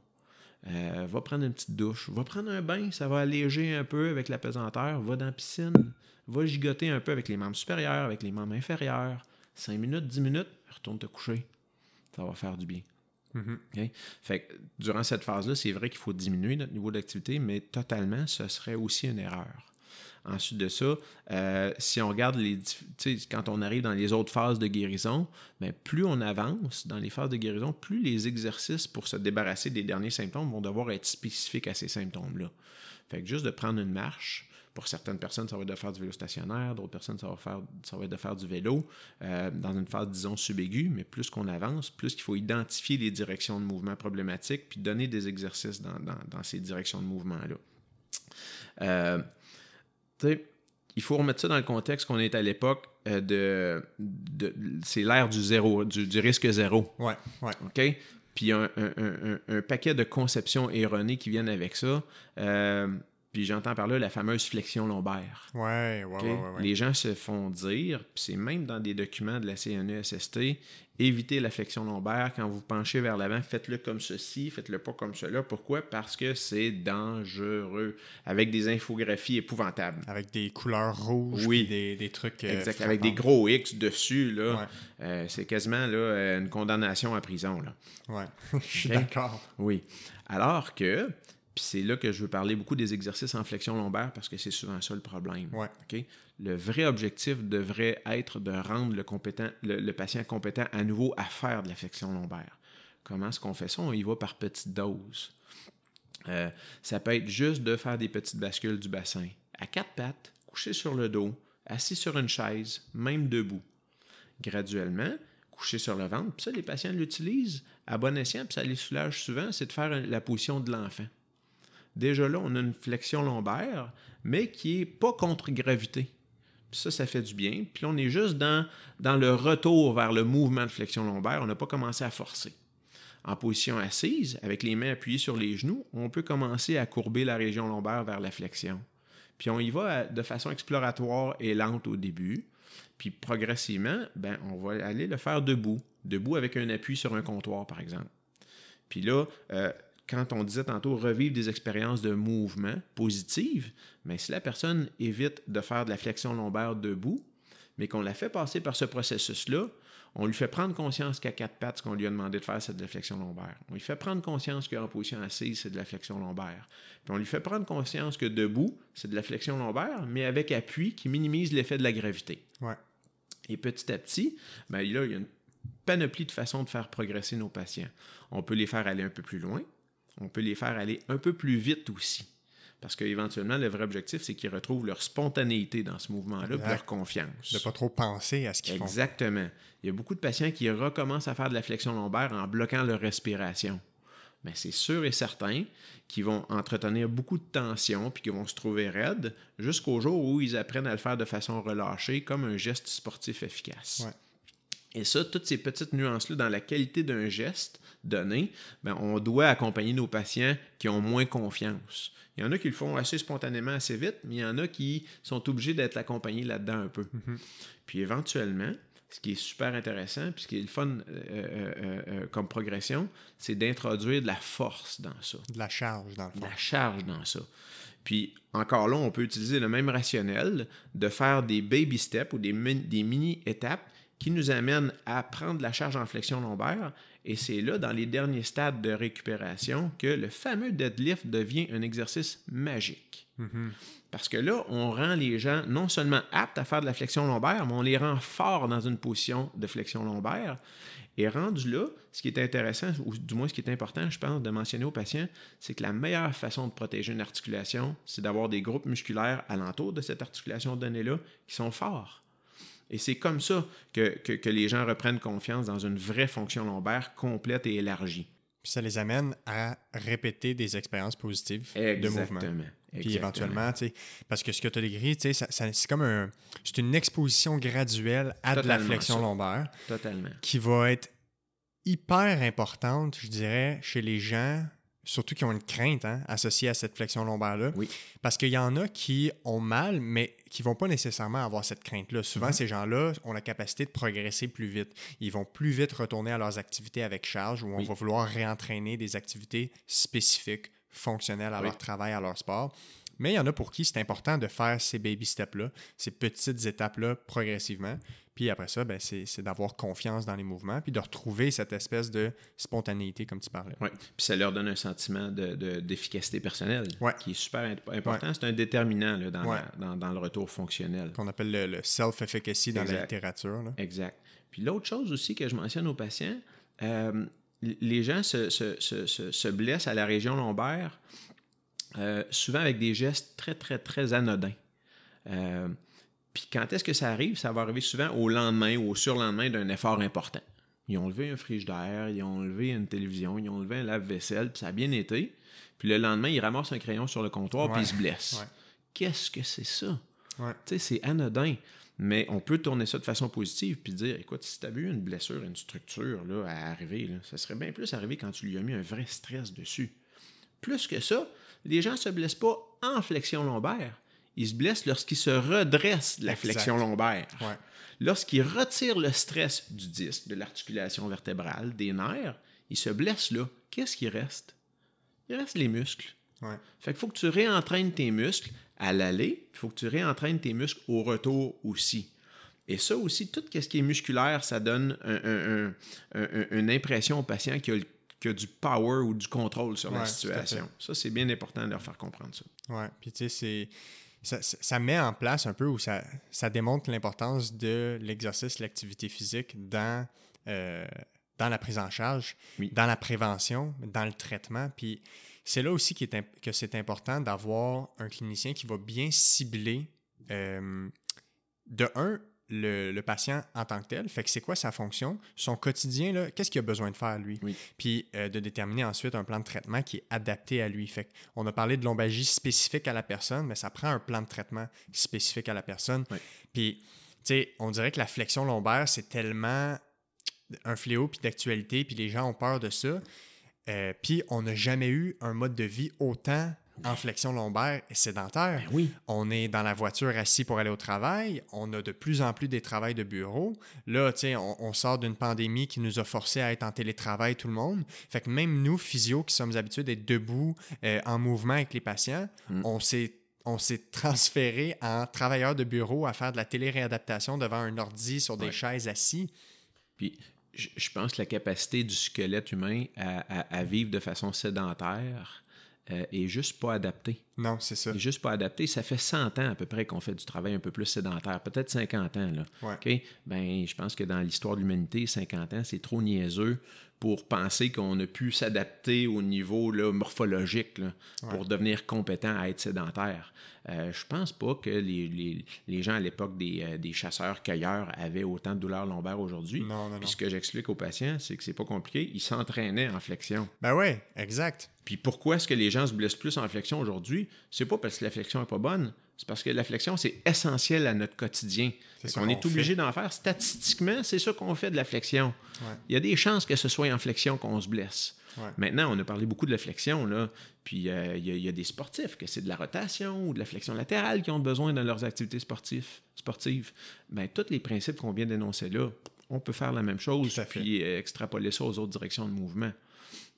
euh, va prendre une petite douche, va prendre un bain, ça va alléger un peu avec la pesanteur, va dans la piscine, va gigoter un peu avec les membres supérieurs, avec les membres inférieurs. 5 minutes, 10 minutes, retourne te coucher. Ça va faire du bien. Mm-hmm. Fait durant cette phase-là, c'est vrai qu'il faut diminuer notre niveau d'activité, mais totalement, ce serait aussi une erreur. Ensuite de ça, euh, si on regarde les, quand on arrive dans les autres phases de guérison, ben, plus on avance dans les phases de guérison, plus les exercices pour se débarrasser des derniers symptômes vont devoir être spécifiques à ces symptômes-là. Fait que juste de prendre une marche, pour certaines personnes, ça va être de faire du vélo stationnaire, d'autres personnes, ça va, faire, ça va être de faire du vélo euh, dans une phase, disons, subaiguë, mais plus qu'on avance, plus qu'il faut identifier les directions de mouvement problématiques, puis donner des exercices dans, dans, ces directions de mouvement-là. Euh, il faut remettre ça dans le contexte qu'on est à l'époque euh, de, c'est l'ère du zéro, du, risque zéro. Ouais, ouais. OK? Puis un, un, un, paquet de conceptions erronées qui viennent avec ça. Euh, puis j'entends par là la fameuse flexion lombaire. Ouais, ouais, ouais, ouais, Les gens se font dire, puis c'est même dans des documents de la CNESST, évitez la flexion lombaire. Quand vous penchez vers l'avant, faites-le comme ceci, faites-le pas comme cela. Pourquoi? Parce que c'est dangereux. Avec des infographies épouvantables. Avec des couleurs rouges, oui. des, des, trucs. Euh, exact. Avec des gros X dessus, là. Euh, c'est quasiment là, une condamnation à prison. Là. Ouais, je suis d'accord. Oui. Alors que puis c'est là que je veux parler beaucoup des exercices en flexion lombaire parce que c'est souvent ça le problème. Ouais. Le vrai objectif devrait être de rendre le, compétent, le, patient compétent à nouveau à faire de la flexion lombaire. Comment est-ce qu'on fait ça? On y va par petites doses. Euh, ça peut être juste de faire des petites bascules du bassin. À quatre pattes, couché sur le dos, assis sur une chaise, même debout. Graduellement, couché sur le ventre. Puis ça, les patients l'utilisent à bon escient, puis ça les soulage souvent, c'est de faire la position de l'enfant déjà là, on a une flexion lombaire, mais qui n'est pas contre gravité. Ça, ça fait du bien. Puis on est juste dans, dans le retour vers le mouvement de flexion lombaire. On n'a pas commencé à forcer. en position assise, avec les mains appuyées sur les genoux, on peut commencer à courber la région lombaire vers la flexion. Puis on y va de façon exploratoire et lente au début. Puis progressivement, ben, on va aller le faire debout. Debout avec un appui sur un comptoir, par exemple. Puis là, euh, quand on disait tantôt revivre des expériences de mouvement positives, mais si la personne évite de faire de la flexion lombaire debout, mais qu'on la fait passer par ce processus-là, on lui fait prendre conscience qu'à quatre pattes, ce qu'on lui a demandé de faire, c'est de la flexion lombaire. On lui fait prendre conscience qu'en position assise, c'est de la flexion lombaire. Puis on lui fait prendre conscience que debout, c'est de la flexion lombaire, mais avec appui qui minimise l'effet de la gravité. Ouais. Et petit à petit, ben là, il y a une panoplie de façons de faire progresser nos patients. On peut les faire aller un peu plus loin, on peut les faire aller un peu plus vite aussi. Parce qu'éventuellement, le vrai objectif, c'est qu'ils retrouvent leur spontanéité dans ce mouvement-là, leur confiance. De ne pas trop penser à ce qu'ils font. Exactement. Il y a beaucoup de patients qui recommencent à faire de la flexion lombaire en bloquant leur respiration. Mais c'est sûr et certain qu'ils vont entretenir beaucoup de tension puis qu'ils vont se trouver raides jusqu'au jour où ils apprennent à le faire de façon relâchée comme un geste sportif efficace. Et ça, toutes ces petites nuances-là dans la qualité d'un geste donné, ben, on doit accompagner nos patients qui ont moins confiance. Il y en a qui le font assez spontanément, assez vite, mais il y en a qui sont obligés d'être accompagnés là-dedans un peu. Mm-hmm. Puis éventuellement, ce qui est super intéressant, puis ce qui est le fun euh, euh, euh, comme progression, c'est d'introduire de la force dans ça. De la charge dans le fond. De la charge dans ça. Puis encore là, on peut utiliser le même rationnel de faire des baby steps ou des, des mini-étapes qui nous amènent à prendre la charge en flexion lombaire. Et c'est là, dans les derniers stades de récupération, que le fameux deadlift devient un exercice magique. Mm-hmm. Parce que là, on rend les gens non seulement aptes à faire de la flexion lombaire, mais on les rend forts dans une position de flexion lombaire. Et rendu là, ce qui est intéressant, ou du moins ce qui est important, je pense, de mentionner aux patients, c'est que la meilleure façon de protéger une articulation, c'est d'avoir des groupes musculaires alentour de cette articulation donnée-là qui sont forts. Et c'est comme ça que, que, les gens reprennent confiance dans une vraie fonction lombaire complète et élargie. Puis ça les amène à répéter des expériences positives de mouvement. Puis éventuellement, tu sais, parce que ce que tu as décrit, tu sais, c'est comme un, c'est une exposition graduelle à de la flexion lombaire. Totalement. Qui va être hyper importante, je dirais, chez les gens surtout qui ont une crainte hein, associée à cette flexion lombaire-là. Oui. Parce qu'il y en a qui ont mal, mais qui ne vont pas nécessairement avoir cette crainte-là. Souvent, mhm. ces gens-là ont la capacité de progresser plus vite. Ils vont plus vite retourner à leurs activités avec charge ou on va vouloir réentraîner des activités spécifiques, fonctionnelles à leur travail, à leur sport. Mais il y en a pour qui c'est important de faire ces baby steps-là, ces petites étapes-là progressivement. Puis après ça, ben, c'est d'avoir confiance dans les mouvements, puis de retrouver cette espèce de spontanéité, comme tu parlais. Oui, puis ça leur donne un sentiment d'efficacité de, personnelle qui est super important. C'est un déterminant là, dans, dans, le retour fonctionnel. Qu'on appelle le, self-efficacy dans la littérature. Exact. Puis l'autre chose aussi que je mentionne aux patients, euh, les gens se, se, se, se, blessent à la région lombaire euh, souvent avec des gestes très, très, très anodins. Euh, puis quand est-ce que ça arrive? Ça va arriver souvent au lendemain ou au surlendemain d'un effort important. Ils ont levé un frigidaire, ils ont levé une télévision, ils ont levé un lave-vaisselle, puis ça a bien été. Puis le lendemain, ils ramassent un crayon sur le comptoir, puis ils se blessent. Qu'est-ce que c'est ça? Tu sais, c'est anodin. Mais on peut tourner ça de façon positive puis dire écoute, si tu as vu une blessure, une structure là, à arriver, ça serait bien plus arrivé quand tu lui as mis un vrai stress dessus. Plus que ça, les gens ne se blessent pas en flexion lombaire. Ils se blessent lorsqu'ils se redressent de la flexion lombaire. Lorsqu'ils retirent le stress du disque, de l'articulation vertébrale, des nerfs, ils se blessent là. Qu'est-ce qui reste? Il reste les muscles. Fait qu'il faut que tu réentraînes tes muscles à l'aller, il faut que tu réentraînes tes muscles au retour aussi. Et ça aussi, tout ce qui est musculaire, ça donne une impression au patient qui a du power ou du contrôle sur la situation. Ça, c'est bien important de leur faire comprendre ça. Oui, puis tu sais, ça, ça, met en place un peu où ça, ça démontre l'importance de l'exercice, l'activité physique dans, euh, dans la prise en charge, dans la prévention, dans le traitement. Puis c'est là aussi est que c'est important d'avoir un clinicien qui va bien cibler, euh, de un, le, patient en tant que tel. Fait que c'est quoi sa fonction, son quotidien, qu'est-ce qu'il a besoin de faire lui? Puis euh, de déterminer ensuite un plan de traitement qui est adapté à lui. Fait on a parlé de lombalgie spécifique à la personne, mais ça prend un plan de traitement spécifique à la personne. Puis, tu sais, on dirait que la flexion lombaire, c'est tellement un fléau puis d'actualité, puis les gens ont peur de ça. Euh, puis on n'a jamais eu un mode de vie autant en flexion lombaire et sédentaire. Ben oui. On est dans la voiture assis pour aller au travail. On a de plus en plus des travails de bureau. Là, tu sais, on, on sort d'une pandémie qui nous a forcé à être en télétravail tout le monde. Fait que même nous, physio, qui sommes habitués d'être debout, euh, en mouvement avec les patients, on s'est on s'est transféré en travailleur de bureau à faire de la téléréadaptation devant un ordi sur des Ouais. chaises assis. Puis je je pense que la capacité du squelette humain à, à- à vivre de façon sédentaire euh, est juste pas adaptée. Non, c'est ça. est juste pas adapté. Ça fait 100 ans à peu près qu'on fait du travail un peu plus sédentaire, peut-être 50 ans. Là. Ouais. Ben, je pense que dans l'histoire de l'humanité, 50 ans, c'est trop niaiseux pour penser qu'on a pu s'adapter au niveau là, morphologique là, pour devenir compétent à être sédentaire. Euh, je pense pas que les, les- les gens à l'époque des, euh, des chasseurs-cueilleurs avaient autant de douleurs lombaires aujourd'hui. Non, non, non. Puis ce que j'explique aux patients, c'est que c'est pas compliqué. Ils s'entraînaient en flexion. Ben ouais, exact. Puis pourquoi est-ce que les gens se blessent plus en flexion aujourd'hui? C'est pas parce que la flexion n'est pas bonne, c'est parce que la flexion, c'est essentiel à notre quotidien. Ça qu'on qu'on est obligé d'en faire. Statistiquement, c'est ça qu'on fait de la flexion. Ouais. Il y a des chances que ce soit en flexion qu'on se blesse. Ouais. Maintenant, on a parlé beaucoup de la flexion, là. Puis euh, il y, a- il y a des sportifs que c'est de la rotation ou de la flexion latérale qui ont besoin dans leurs activités sportives. sportives. Ben, tous les principes qu'on vient d'énoncer là, on peut faire la même chose puis euh, extrapoler ça aux autres directions de mouvement.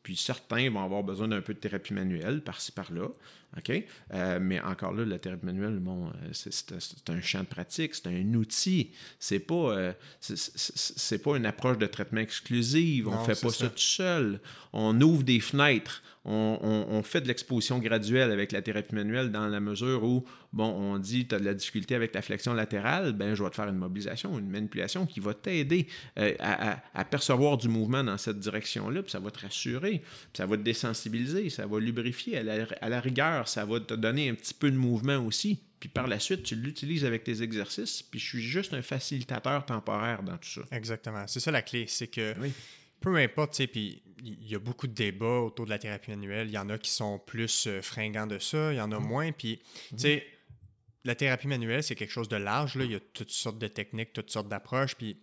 Puis certains vont avoir besoin d'un peu de thérapie manuelle par-ci par-là. OK? Euh, mais encore là, la thérapie manuelle, bon, euh, c'est, un, champ de pratique, c'est un outil. C'est pas, euh, c'est, pas une approche de traitement exclusive. On Non, fait pas ça. ça. tout seul. On ouvre des fenêtres. On, on- on fait de l'exposition graduelle avec la thérapie manuelle dans la mesure où, bon, on dit, tu as de la difficulté avec la flexion latérale, ben, je vais te faire une mobilisation, une manipulation qui va t'aider euh, à, à- à percevoir du mouvement dans cette direction-là, puis ça va te rassurer, puis ça va te désensibiliser, ça va lubrifier. À la, à la rigueur, ça va te donner un petit peu de mouvement aussi. Puis par la suite, tu l'utilises avec tes exercices, puis je suis juste un facilitateur temporaire dans tout ça. Exactement. C'est ça la clé. C'est que Oui. peu importe, tu sais, puis il y a beaucoup de débats autour de la thérapie manuelle. Il y en a qui sont plus euh, fringants de ça, il y en a moins. Puis, tu sais, la thérapie manuelle, c'est quelque chose de large. Là. Il y a toutes sortes de techniques, toutes sortes d'approches. Puis,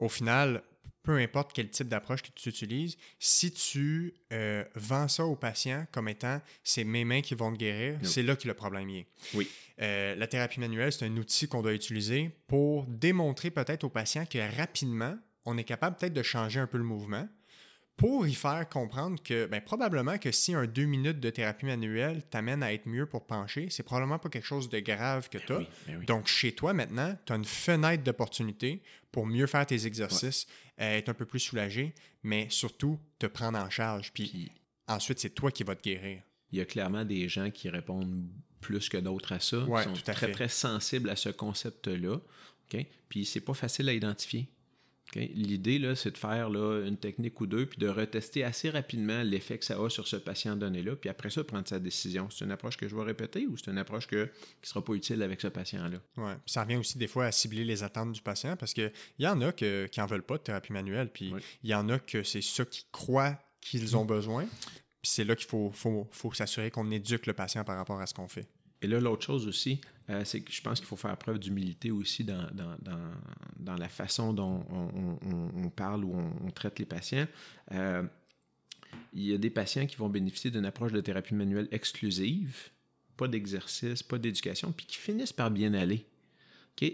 au final, peu importe quel type d'approche que tu utilises, si tu euh, vends ça au patient comme étant c'est mes mains qui vont te guérir, c'est là que le problème y est. Oui. Euh, la thérapie manuelle, c'est un outil qu'on doit utiliser pour démontrer peut-être au patient que rapidement, on est capable peut-être de changer un peu le mouvement pour y faire comprendre que ben, probablement que si un deux minutes de thérapie manuelle t'amène à être mieux pour pencher, c'est probablement pas quelque chose de grave que tu as. oui, ben oui. Donc chez toi maintenant, tu as une fenêtre d'opportunité pour mieux faire tes exercices, euh, être un peu plus soulagé, mais surtout te prendre en charge. Puis, Puis ensuite, c'est toi qui vas te guérir. il y a clairement des gens qui répondent plus que d'autres à ça, Ouais, qui sont tout à très, fait. très sensibles à ce concept-là. Puis c'est pas facile à identifier. L'idée, là, c'est de faire là, une technique ou deux, puis de retester assez rapidement l'effet que ça a sur ce patient donné-là, puis après ça, prendre sa décision. C'est une approche que je vais répéter ou c'est une approche que, qui sera pas utile avec ce patient-là? Puis ça revient aussi des fois à cibler les attentes du patient parce qu'il y en a que, qui n'en veulent pas de thérapie manuelle. Puis il Oui. y en a que c'est ça qu'ils croient qu'ils ont besoin. Puis c'est là qu'il faut, faut, faut s'assurer qu'on éduque le patient par rapport à ce qu'on fait. Et là, l'autre chose aussi, euh, c'est que je pense qu'il faut faire preuve d'humilité aussi dans, dans, dans, dans la façon dont on, on- on- on parle ou on, on traite les patients. Euh, il y a des patients qui vont bénéficier d'une approche de thérapie manuelle exclusive, pas d'exercice, pas d'éducation, puis qui finissent par bien aller.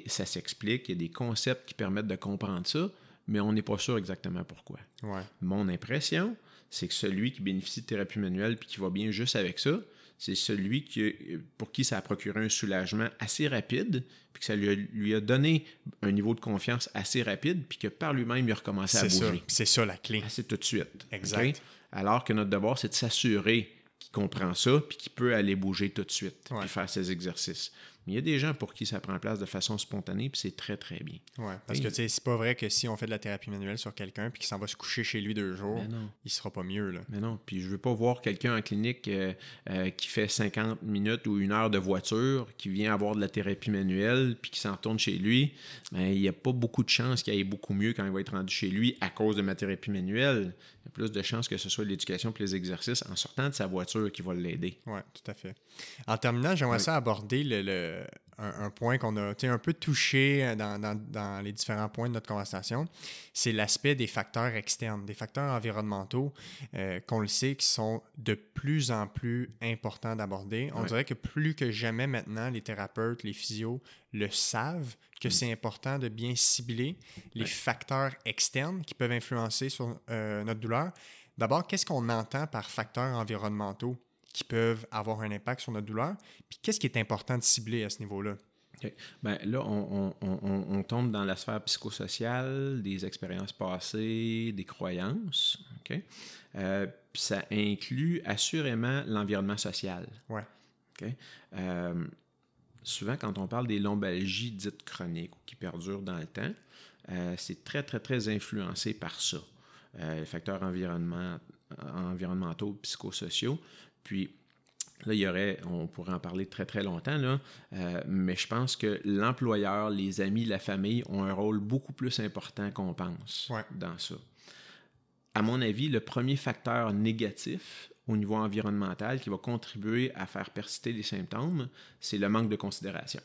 Ça s'explique, il y a des concepts qui permettent de comprendre ça, mais on n'est pas sûr exactement pourquoi. Ouais. Mon impression, c'est que celui qui bénéficie de thérapie manuelle puis qui va bien juste avec ça, c'est celui qui, pour qui ça a procuré un soulagement assez rapide, puis que ça lui a, lui a donné un niveau de confiance assez rapide, puis que par lui-même, il a recommencé à C'est bouger. C'est ça la clé. Assez tout de suite. Exact. Alors que notre devoir, c'est de s'assurer qu'il comprend ça, puis qu'il peut aller bouger tout de suite, Ouais. puis faire ses exercices. Mais il y a des gens pour qui ça prend place de façon spontanée, puis c'est très, très bien. Ouais. Parce Oui. que tu sais, c'est pas vrai que si on fait de la thérapie manuelle sur quelqu'un puis qu'il s'en va se coucher chez lui deux jours, Ben il sera pas mieux. Là. Mais non, puis je veux pas voir quelqu'un en clinique euh, euh, qui fait 50 minutes ou une heure de voiture, qui vient avoir de la thérapie manuelle, puis qui s'en retourne chez lui. Ben, il n'y a pas beaucoup de chances qu'il aille beaucoup mieux quand il va être rendu chez lui à cause de ma thérapie manuelle. Il y a plus de chances que ce soit l'éducation et les exercices en sortant de sa voiture qui va l'aider. Oui, tout à fait. En terminant, j'aimerais Oui. ça aborder le, le- euh, un, point qu'on a un peu touché dans, dans, les différents points de notre conversation, c'est l'aspect des facteurs externes, des facteurs environnementaux euh, qu'on le sait qui sont de plus en plus importants d'aborder. On dirait que plus que jamais maintenant, les thérapeutes, les physios le savent que mm. c'est important de bien cibler les facteurs externes qui peuvent influencer sur euh, notre douleur. D'abord, qu'est-ce qu'on entend par facteurs environnementaux? Qui peuvent avoir un impact sur notre douleur. Puis qu'est-ce qui est important de cibler à ce niveau-là? Ben, là, on, tombe dans la sphère psychosociale, des expériences passées, des croyances. Euh, puis ça inclut assurément l'environnement social. Ouais. Euh, souvent, quand on parle des lombalgies dites chroniques ou qui perdurent dans le temps, euh, c'est très, très, très influencé par ça. les facteurs environnement, environnementaux, psychosociaux. Puis là, il y aurait, on pourrait en parler très très longtemps, là, euh, mais je pense que l'employeur, les amis, la famille ont un rôle beaucoup plus important qu'on pense dans ça. À mon avis, le premier facteur négatif au niveau environnemental qui va contribuer à faire persister les symptômes, c'est le manque de considération.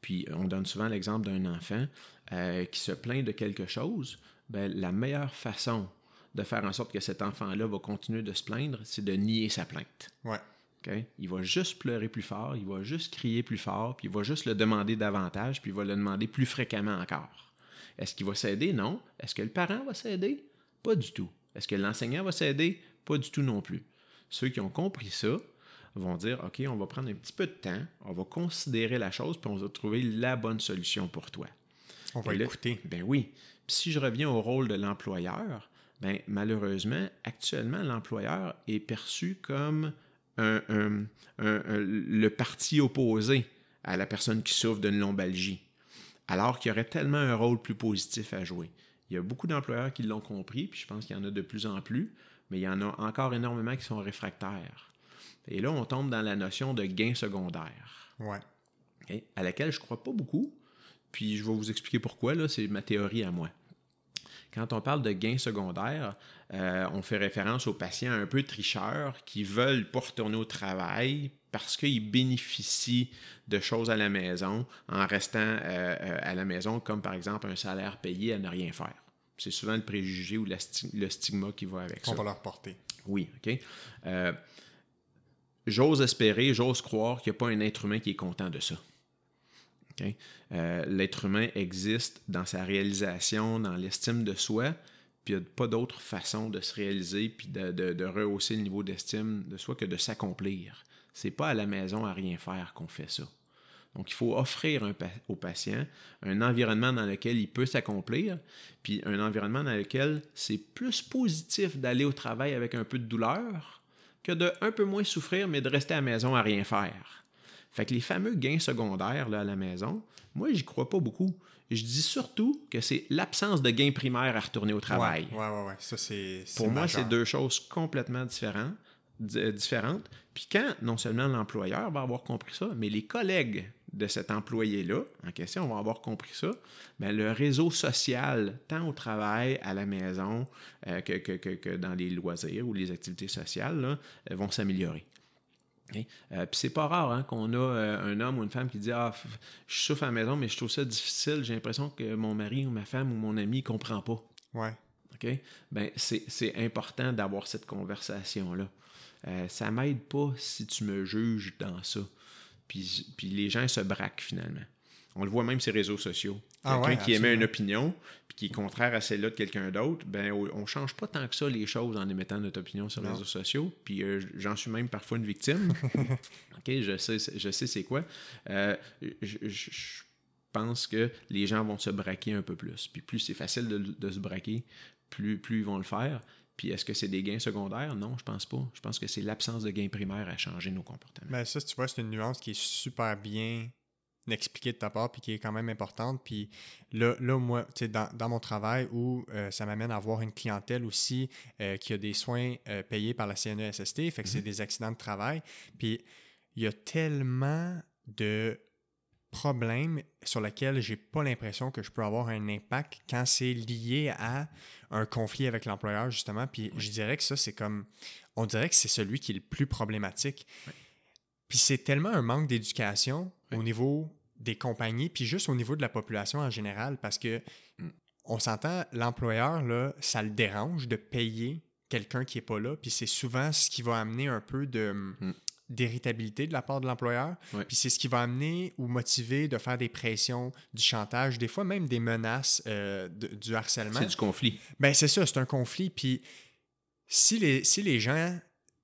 Puis on donne souvent l'exemple d'un enfant euh, qui se plaint de quelque chose. Ben, la meilleure façon de faire en sorte que cet enfant-là va continuer de se plaindre, c'est de nier sa plainte. Ouais. Il va juste pleurer plus fort, il va juste crier plus fort, puis il va juste le demander davantage, puis il va le demander plus fréquemment encore. Est-ce qu'il va s'aider? Non. Est-ce que le parent va s'aider? Pas du tout. Est-ce que l'enseignant va s'aider? Pas du tout non plus. Ceux qui ont compris ça vont dire, OK, on va prendre un petit peu de temps, on va considérer la chose, puis on va trouver la bonne solution pour toi. On va écouter. Ben oui. Puis si je reviens au rôle de l'employeur, ben, malheureusement, actuellement, l'employeur est perçu comme le parti opposé à la personne qui souffre d'une lombalgie, alors qu'il y aurait tellement un rôle plus positif à jouer. Il y a beaucoup d'employeurs qui l'ont compris, puis je pense qu'il y en a de plus en plus, mais il y en a encore énormément qui sont réfractaires. Et là, on tombe dans la notion de gain secondaire. Ouais. À laquelle je ne crois pas beaucoup, puis je vais vous expliquer pourquoi, là, c'est ma théorie à moi. Quand on parle de gains secondaires, euh, on fait référence aux patients un peu tricheurs qui veulent pas retourner au travail parce qu'ils bénéficient de choses à la maison en restant euh, euh, à la maison, comme par exemple un salaire payé à ne rien faire. C'est souvent le préjugé ou le stigma qui va avec ça. On va leur porter. Oui, OK. j'ose espérer, j'ose croire qu'il n'y a pas un être humain qui est content de ça. Euh, l'être humain existe dans sa réalisation, dans l'estime de soi, puis il n'y a pas d'autre façon de se réaliser puis de, rehausser le niveau d'estime de soi que de s'accomplir. C'est pas à la maison à rien faire qu'on fait ça. Donc, il faut offrir au patient un environnement dans lequel il peut s'accomplir, puis un environnement dans lequel c'est plus positif d'aller au travail avec un peu de douleur que de un peu moins souffrir, mais de rester à la maison à rien faire. Fait que les fameux gains secondaires là, à la maison, moi, j'y crois pas beaucoup. Je dis surtout que c'est l'absence de gains primaires à retourner au travail. Ouais, ouais, ouais. Ça, c'est. Pour moi, c'est deux choses complètement différentes. Euh, différentes. Puis quand non seulement l'employeur va avoir compris ça, mais les collègues de cet employé-là en question vont avoir compris ça, bien, le réseau social, tant au travail, à la maison, euh, que, que, que, dans les loisirs ou les activités sociales, là, vont s'améliorer. Euh, puis c'est pas rare hein, qu'on a euh, un homme ou une femme qui dit Ah, je souffre à la maison, mais je trouve ça difficile, j'ai l'impression que mon mari ou ma femme ou mon ami ne comprend pas. Ouais. OK? Ben, c'est important d'avoir cette conversation-là. Euh, ça m'aide pas si tu me juges dans ça. Puis, puis les gens se braquent finalement. On le voit même sur les réseaux sociaux. Ah quelqu'un qui émet une opinion, puis qui est contraire à celle-là de quelqu'un d'autre, ben on change pas tant que ça les choses en émettant notre opinion sur les réseaux sociaux. Puis euh, j'en suis même parfois une victime. ok, je sais, je sais c'est quoi. Euh, je, pense que les gens vont se braquer un peu plus. Puis plus c'est facile de, se braquer, plus, plus ils vont le faire. Puis est-ce que c'est des gains secondaires? Non, je pense pas. Je pense que c'est l'absence de gains primaires à changer nos comportements. Mais ben, ça, tu vois, c'est une nuance qui est super bien expliquer de ta part, puis qui est quand même importante. Puis là, là moi, dans, dans mon travail où euh, ça m'amène à avoir une clientèle aussi euh, qui a des soins euh, payés par la CNESST, fait que c'est mhm. des accidents de travail. Puis il y a tellement de problèmes sur lesquels j'ai pas l'impression que je peux avoir un impact quand c'est lié à un conflit avec l'employeur, justement. Puis je dirais que ça, c'est comme. On dirait que c'est celui qui est le plus problématique Puis c'est tellement un manque d'éducation au niveau des compagnies, puis juste au niveau de la population en général, parce que Mm. on s'entend, l'employeur, là, ça le dérange de payer quelqu'un qui n'est pas là, puis c'est souvent ce qui va amener un peu de Mm. d'irritabilité de la part de l'employeur, puis c'est ce qui va amener ou motiver de faire des pressions, du chantage, des fois même des menaces, euh, de- du harcèlement. C'est du conflit. Ben c'est ça, c'est un conflit. Puis si les, si les gens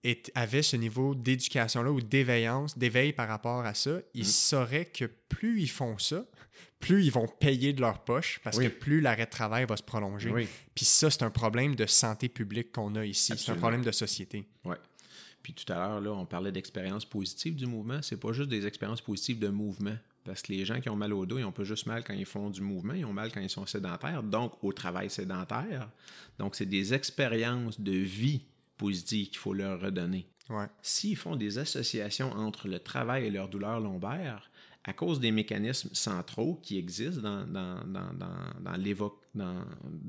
est- avaient ce niveau d'éducation-là ou d'éveillance, d'éveil par rapport à ça, ils Mm. sauraient que plus ils font ça, plus ils vont payer de leur poche parce Oui. que plus l'arrêt de travail va se prolonger. Oui. Puis ça, c'est un problème de santé publique qu'on a ici. C'est un problème de société. Ouais. Puis tout à l'heure, là, on parlait d'expériences positives du mouvement. C'est pas juste des expériences positives de mouvement. Parce que les gens qui ont mal au dos, ils n'ont pas juste mal quand ils font du mouvement, ils ont mal quand ils sont sédentaires, donc au travail sédentaire. Donc, c'est des expériences de vie positives qu'il faut leur redonner. Ouais. S'ils font des associations entre le travail et leur douleur lombaire, à cause des mécanismes centraux qui existent dans, dans, dans, dans,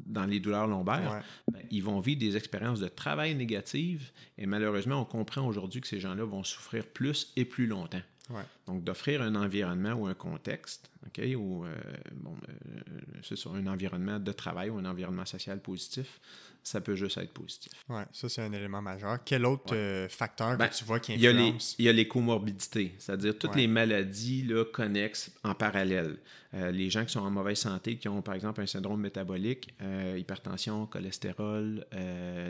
dans, les douleurs lombaires, Ouais. ben, ils vont vivre des expériences de travail négatives et malheureusement, on comprend aujourd'hui que ces gens-là vont souffrir plus et plus longtemps. Ouais. Donc, d'offrir un environnement ou un contexte, OK, ou euh, bon, euh, c'est ça, un environnement de travail ou un environnement social positif, ça peut juste être positif. Ouais, ça, c'est un élément majeur. Quel autre Ouais. euh, facteur Ben, que tu vois qui Il y, a les, influence? il y a les comorbidités, c'est-à-dire toutes Ouais. les maladies là, connexes en parallèle. Euh, les gens qui sont en mauvaise santé, qui ont par exemple un syndrome métabolique, euh, hypertension, cholestérol,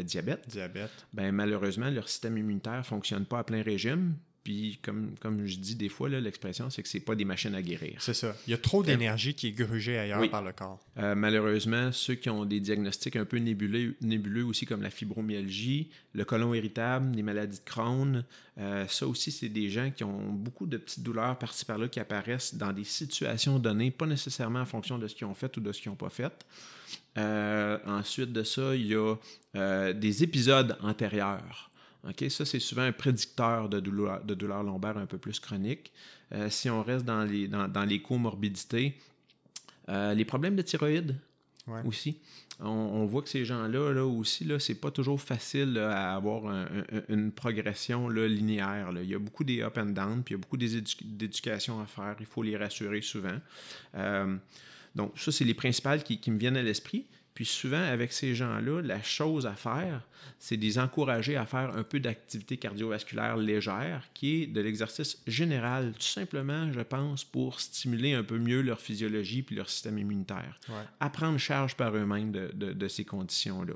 diabète, Diabète. ben, malheureusement, leur système immunitaire ne fonctionne pas à plein régime. Puis, comme, comme je dis des fois, l'expression, c'est que c'est pas des machines à guérir. C'est ça. Il y a trop d'énergie qui est grugée ailleurs Oui. par le corps. Euh, malheureusement, ceux qui ont des diagnostics un peu nébuleux, nébuleux aussi, comme la fibromyalgie, le côlon irritable, les maladies de Crohn, euh, ça aussi, c'est des gens qui ont beaucoup de petites douleurs par-ci par-là qui apparaissent dans des situations données, pas nécessairement en fonction de ce qu'ils ont fait ou de ce qu'ils n'ont pas fait. Euh, ensuite de ça, il y a des épisodes antérieurs. OK, ça, c'est souvent un prédicteur de douleur, de douleur lombaire un peu plus chronique. Euh, si on reste dans les, dans, dans les comorbidités, euh, les problèmes de thyroïde Ouais. aussi. On, on voit que ces gens-là là, aussi, là, c'est pas toujours facile là, à avoir un- un- une progression là, linéaire. là. Il y a beaucoup des up and down, puis il y a beaucoup d'éducation à faire. Il faut les rassurer souvent. Euh, donc, ça, c'est les principales qui, qui me viennent à l'esprit. Puis souvent, avec ces gens-là, la chose à faire, c'est de les encourager à faire un peu d'activité cardiovasculaire légère, qui est de l'exercice général, tout simplement, je pense, pour stimuler un peu mieux leur physiologie puis leur système immunitaire. Ouais. À prendre charge par eux-mêmes de, de- de ces conditions-là.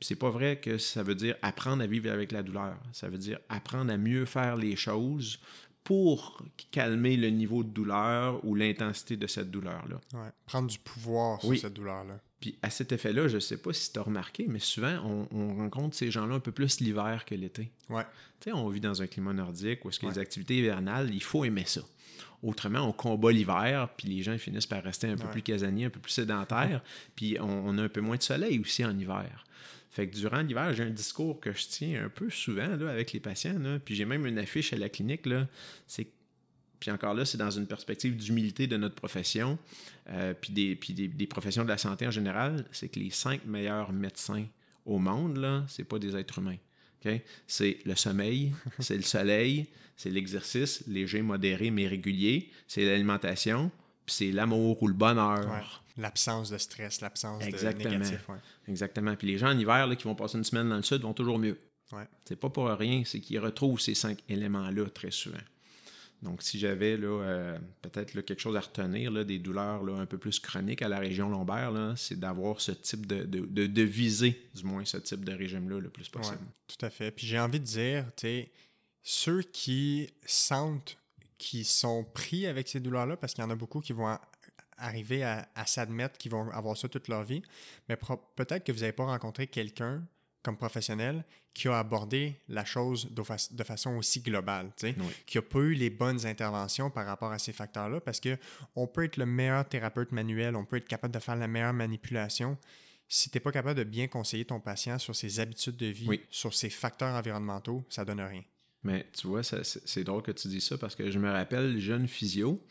Puis c'est pas vrai que ça veut dire apprendre à vivre avec la douleur. Ça veut dire apprendre à mieux faire les choses pour calmer le niveau de douleur ou l'intensité de cette douleur-là. Ouais. Prendre du pouvoir sur Oui. cette douleur-là. Puis à cet effet-là, je ne sais pas si tu as remarqué, mais souvent, on, on rencontre ces gens-là un peu plus l'hiver que l'été. Ouais. Tu sais, on vit dans un climat nordique où est-ce que les activités hivernales, il faut aimer ça. Autrement, on combat l'hiver, puis les gens finissent par rester un peu Ouais. plus casaniers, un peu plus sédentaires, puis on, on a un peu moins de soleil aussi en hiver. Fait que durant l'hiver, j'ai un discours que je tiens un peu souvent là, avec les patients, là, puis j'ai même une affiche à la clinique, là, c'est puis encore là, c'est dans une perspective d'humilité de notre profession, euh, puis, des, puis des, des professions de la santé en général, c'est que les cinq meilleurs médecins au monde, là, c'est pas des êtres humains. C'est le sommeil, c'est le soleil, c'est l'exercice léger, modéré, mais régulier, c'est l'alimentation, puis c'est l'amour ou le bonheur. Ouais. L'absence de stress, l'absence de négatif. Ouais. Exactement. Puis les gens en hiver là, qui vont passer une semaine dans le sud vont toujours mieux. Ouais. C'est pas pour rien, c'est qu'ils retrouvent ces cinq éléments-là très souvent. Donc, si j'avais euh, peut-être quelque chose à retenir, des douleurs un peu plus chroniques à la région lombaire, c'est d'avoir ce type de, de, viser, du moins, ce type de régime-là le plus possible. Tout à fait. Puis j'ai envie de dire, tu ceux qui sentent qu'ils sont pris avec ces douleurs-là, parce qu'il y en a beaucoup qui vont arriver à, à s'admettre qu'ils vont avoir ça toute leur vie, mais peut-être que vous n'avez pas rencontré quelqu'un comme professionnel qui a abordé la chose de, fa- de façon aussi globale, Oui. qui n'a pas eu les bonnes interventions par rapport à ces facteurs-là, parce que on peut être le meilleur thérapeute manuel, on peut être capable de faire la meilleure manipulation, si tu n'es pas capable de bien conseiller ton patient sur ses habitudes de vie, Oui. sur ses facteurs environnementaux, ça donne rien. Mais tu vois, c'est drôle que tu dis ça parce que je me rappelle, jeune physio,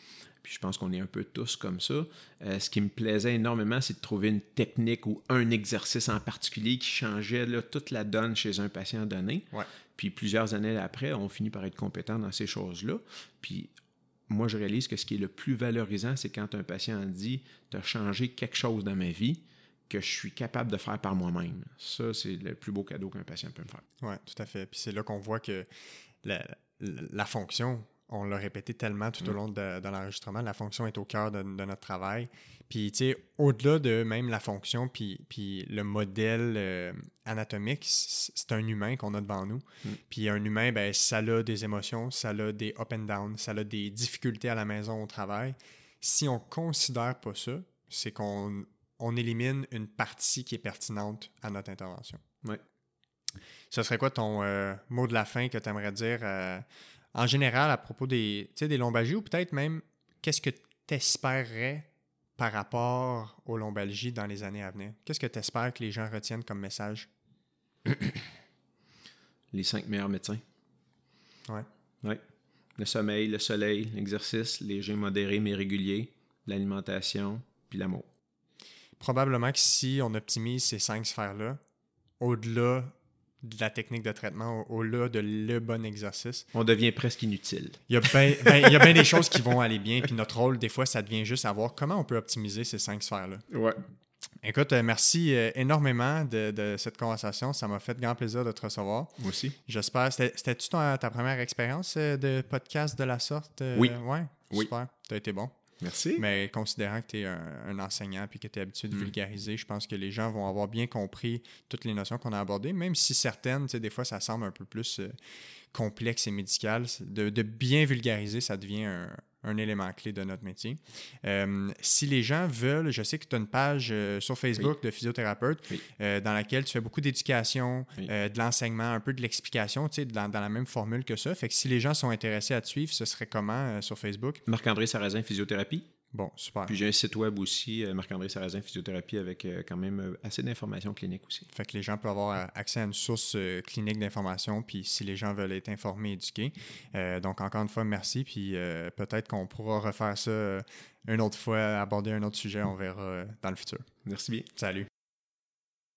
puis je pense qu'on est un peu tous comme ça. euh, ce qui me plaisait énormément, c'est de trouver une technique ou un exercice en particulier qui changeait là, toute la donne chez un patient donné. Ouais. Puis plusieurs années après, on finit par être compétent dans ces choses-là. Puis moi, je réalise que ce qui est le plus valorisant, c'est quand un patient dit Tu as changé quelque chose dans ma vie que je suis capable de faire par moi-même. Ça, c'est le plus beau cadeau qu'un patient peut me faire. Oui, tout à fait. Puis c'est là qu'on voit que la, la fonction, on l'a répété tellement tout au mm. long de, l'enregistrement, la fonction est au cœur de, notre travail. Puis, tu sais, au-delà de même la fonction, puis, puis le modèle euh, anatomique, c'est un humain qu'on a devant nous. Mm. Puis un humain, ben, ça a des émotions, ça a des up and down, ça a des difficultés à la maison, au travail. Si on considère pas ça, c'est qu'on on élimine une partie qui est pertinente à notre intervention. Oui. Ce serait quoi ton euh, mot de la fin que tu aimerais dire euh, en général à propos des, des lombalgies ou peut-être même qu'est-ce que tu espérerais par rapport aux lombalgies dans les années à venir? Qu'est-ce que tu espères que les gens retiennent comme message? les cinq meilleurs médecins. Oui. Oui. Le sommeil, le soleil, l'exercice, léger, modéré mais régulier, l'alimentation, puis l'amour. Probablement que si on optimise ces cinq sphères-là, au-delà de la technique de traitement au-delà de le bon exercice. On devient presque inutile. Il y a bien ben, des choses qui vont aller bien, puis notre rôle, des fois, ça devient juste à voir comment on peut optimiser ces cinq sphères-là. Ouais. Écoute, euh, merci euh, énormément de, cette conversation. Ça m'a fait grand plaisir de te recevoir. Moi aussi. J'espère. C'était-tu ta, première expérience euh, de podcast de la sorte? Oui. Ouais? Oui. Super. Tu as été bon. Merci. Mais considérant que tu es un, enseignant et que tu es habitué de mm. vulgariser, je pense que les gens vont avoir bien compris toutes les notions qu'on a abordées, même si certaines, des fois, ça semble un peu plus euh, complexe et médical. De, de, bien vulgariser, ça devient un, un élément clé de notre métier. Euh, si les gens veulent, je sais que tu as une page euh, sur Facebook de physiothérapeute euh, dans laquelle tu fais beaucoup d'éducation, de l'enseignement, un peu de l'explication, tu sais, dans, dans, la même formule que ça. Fait que si les gens sont intéressés à te suivre, ce serait comment sur Facebook? Marc-André Sarrazin, physiothérapie. Bon, super. Puis j'ai un site web aussi, euh, Marc-André Sarrazin Physiothérapie, avec euh, quand même euh, assez d'informations cliniques aussi. Fait que les gens peuvent avoir accès à une source clinique d'informations, puis si les gens veulent être informés, éduqués. donc, encore une fois, merci, puis peut-être qu'on pourra refaire ça une autre fois, aborder un autre sujet, on verra dans le futur. Merci bien. Salut.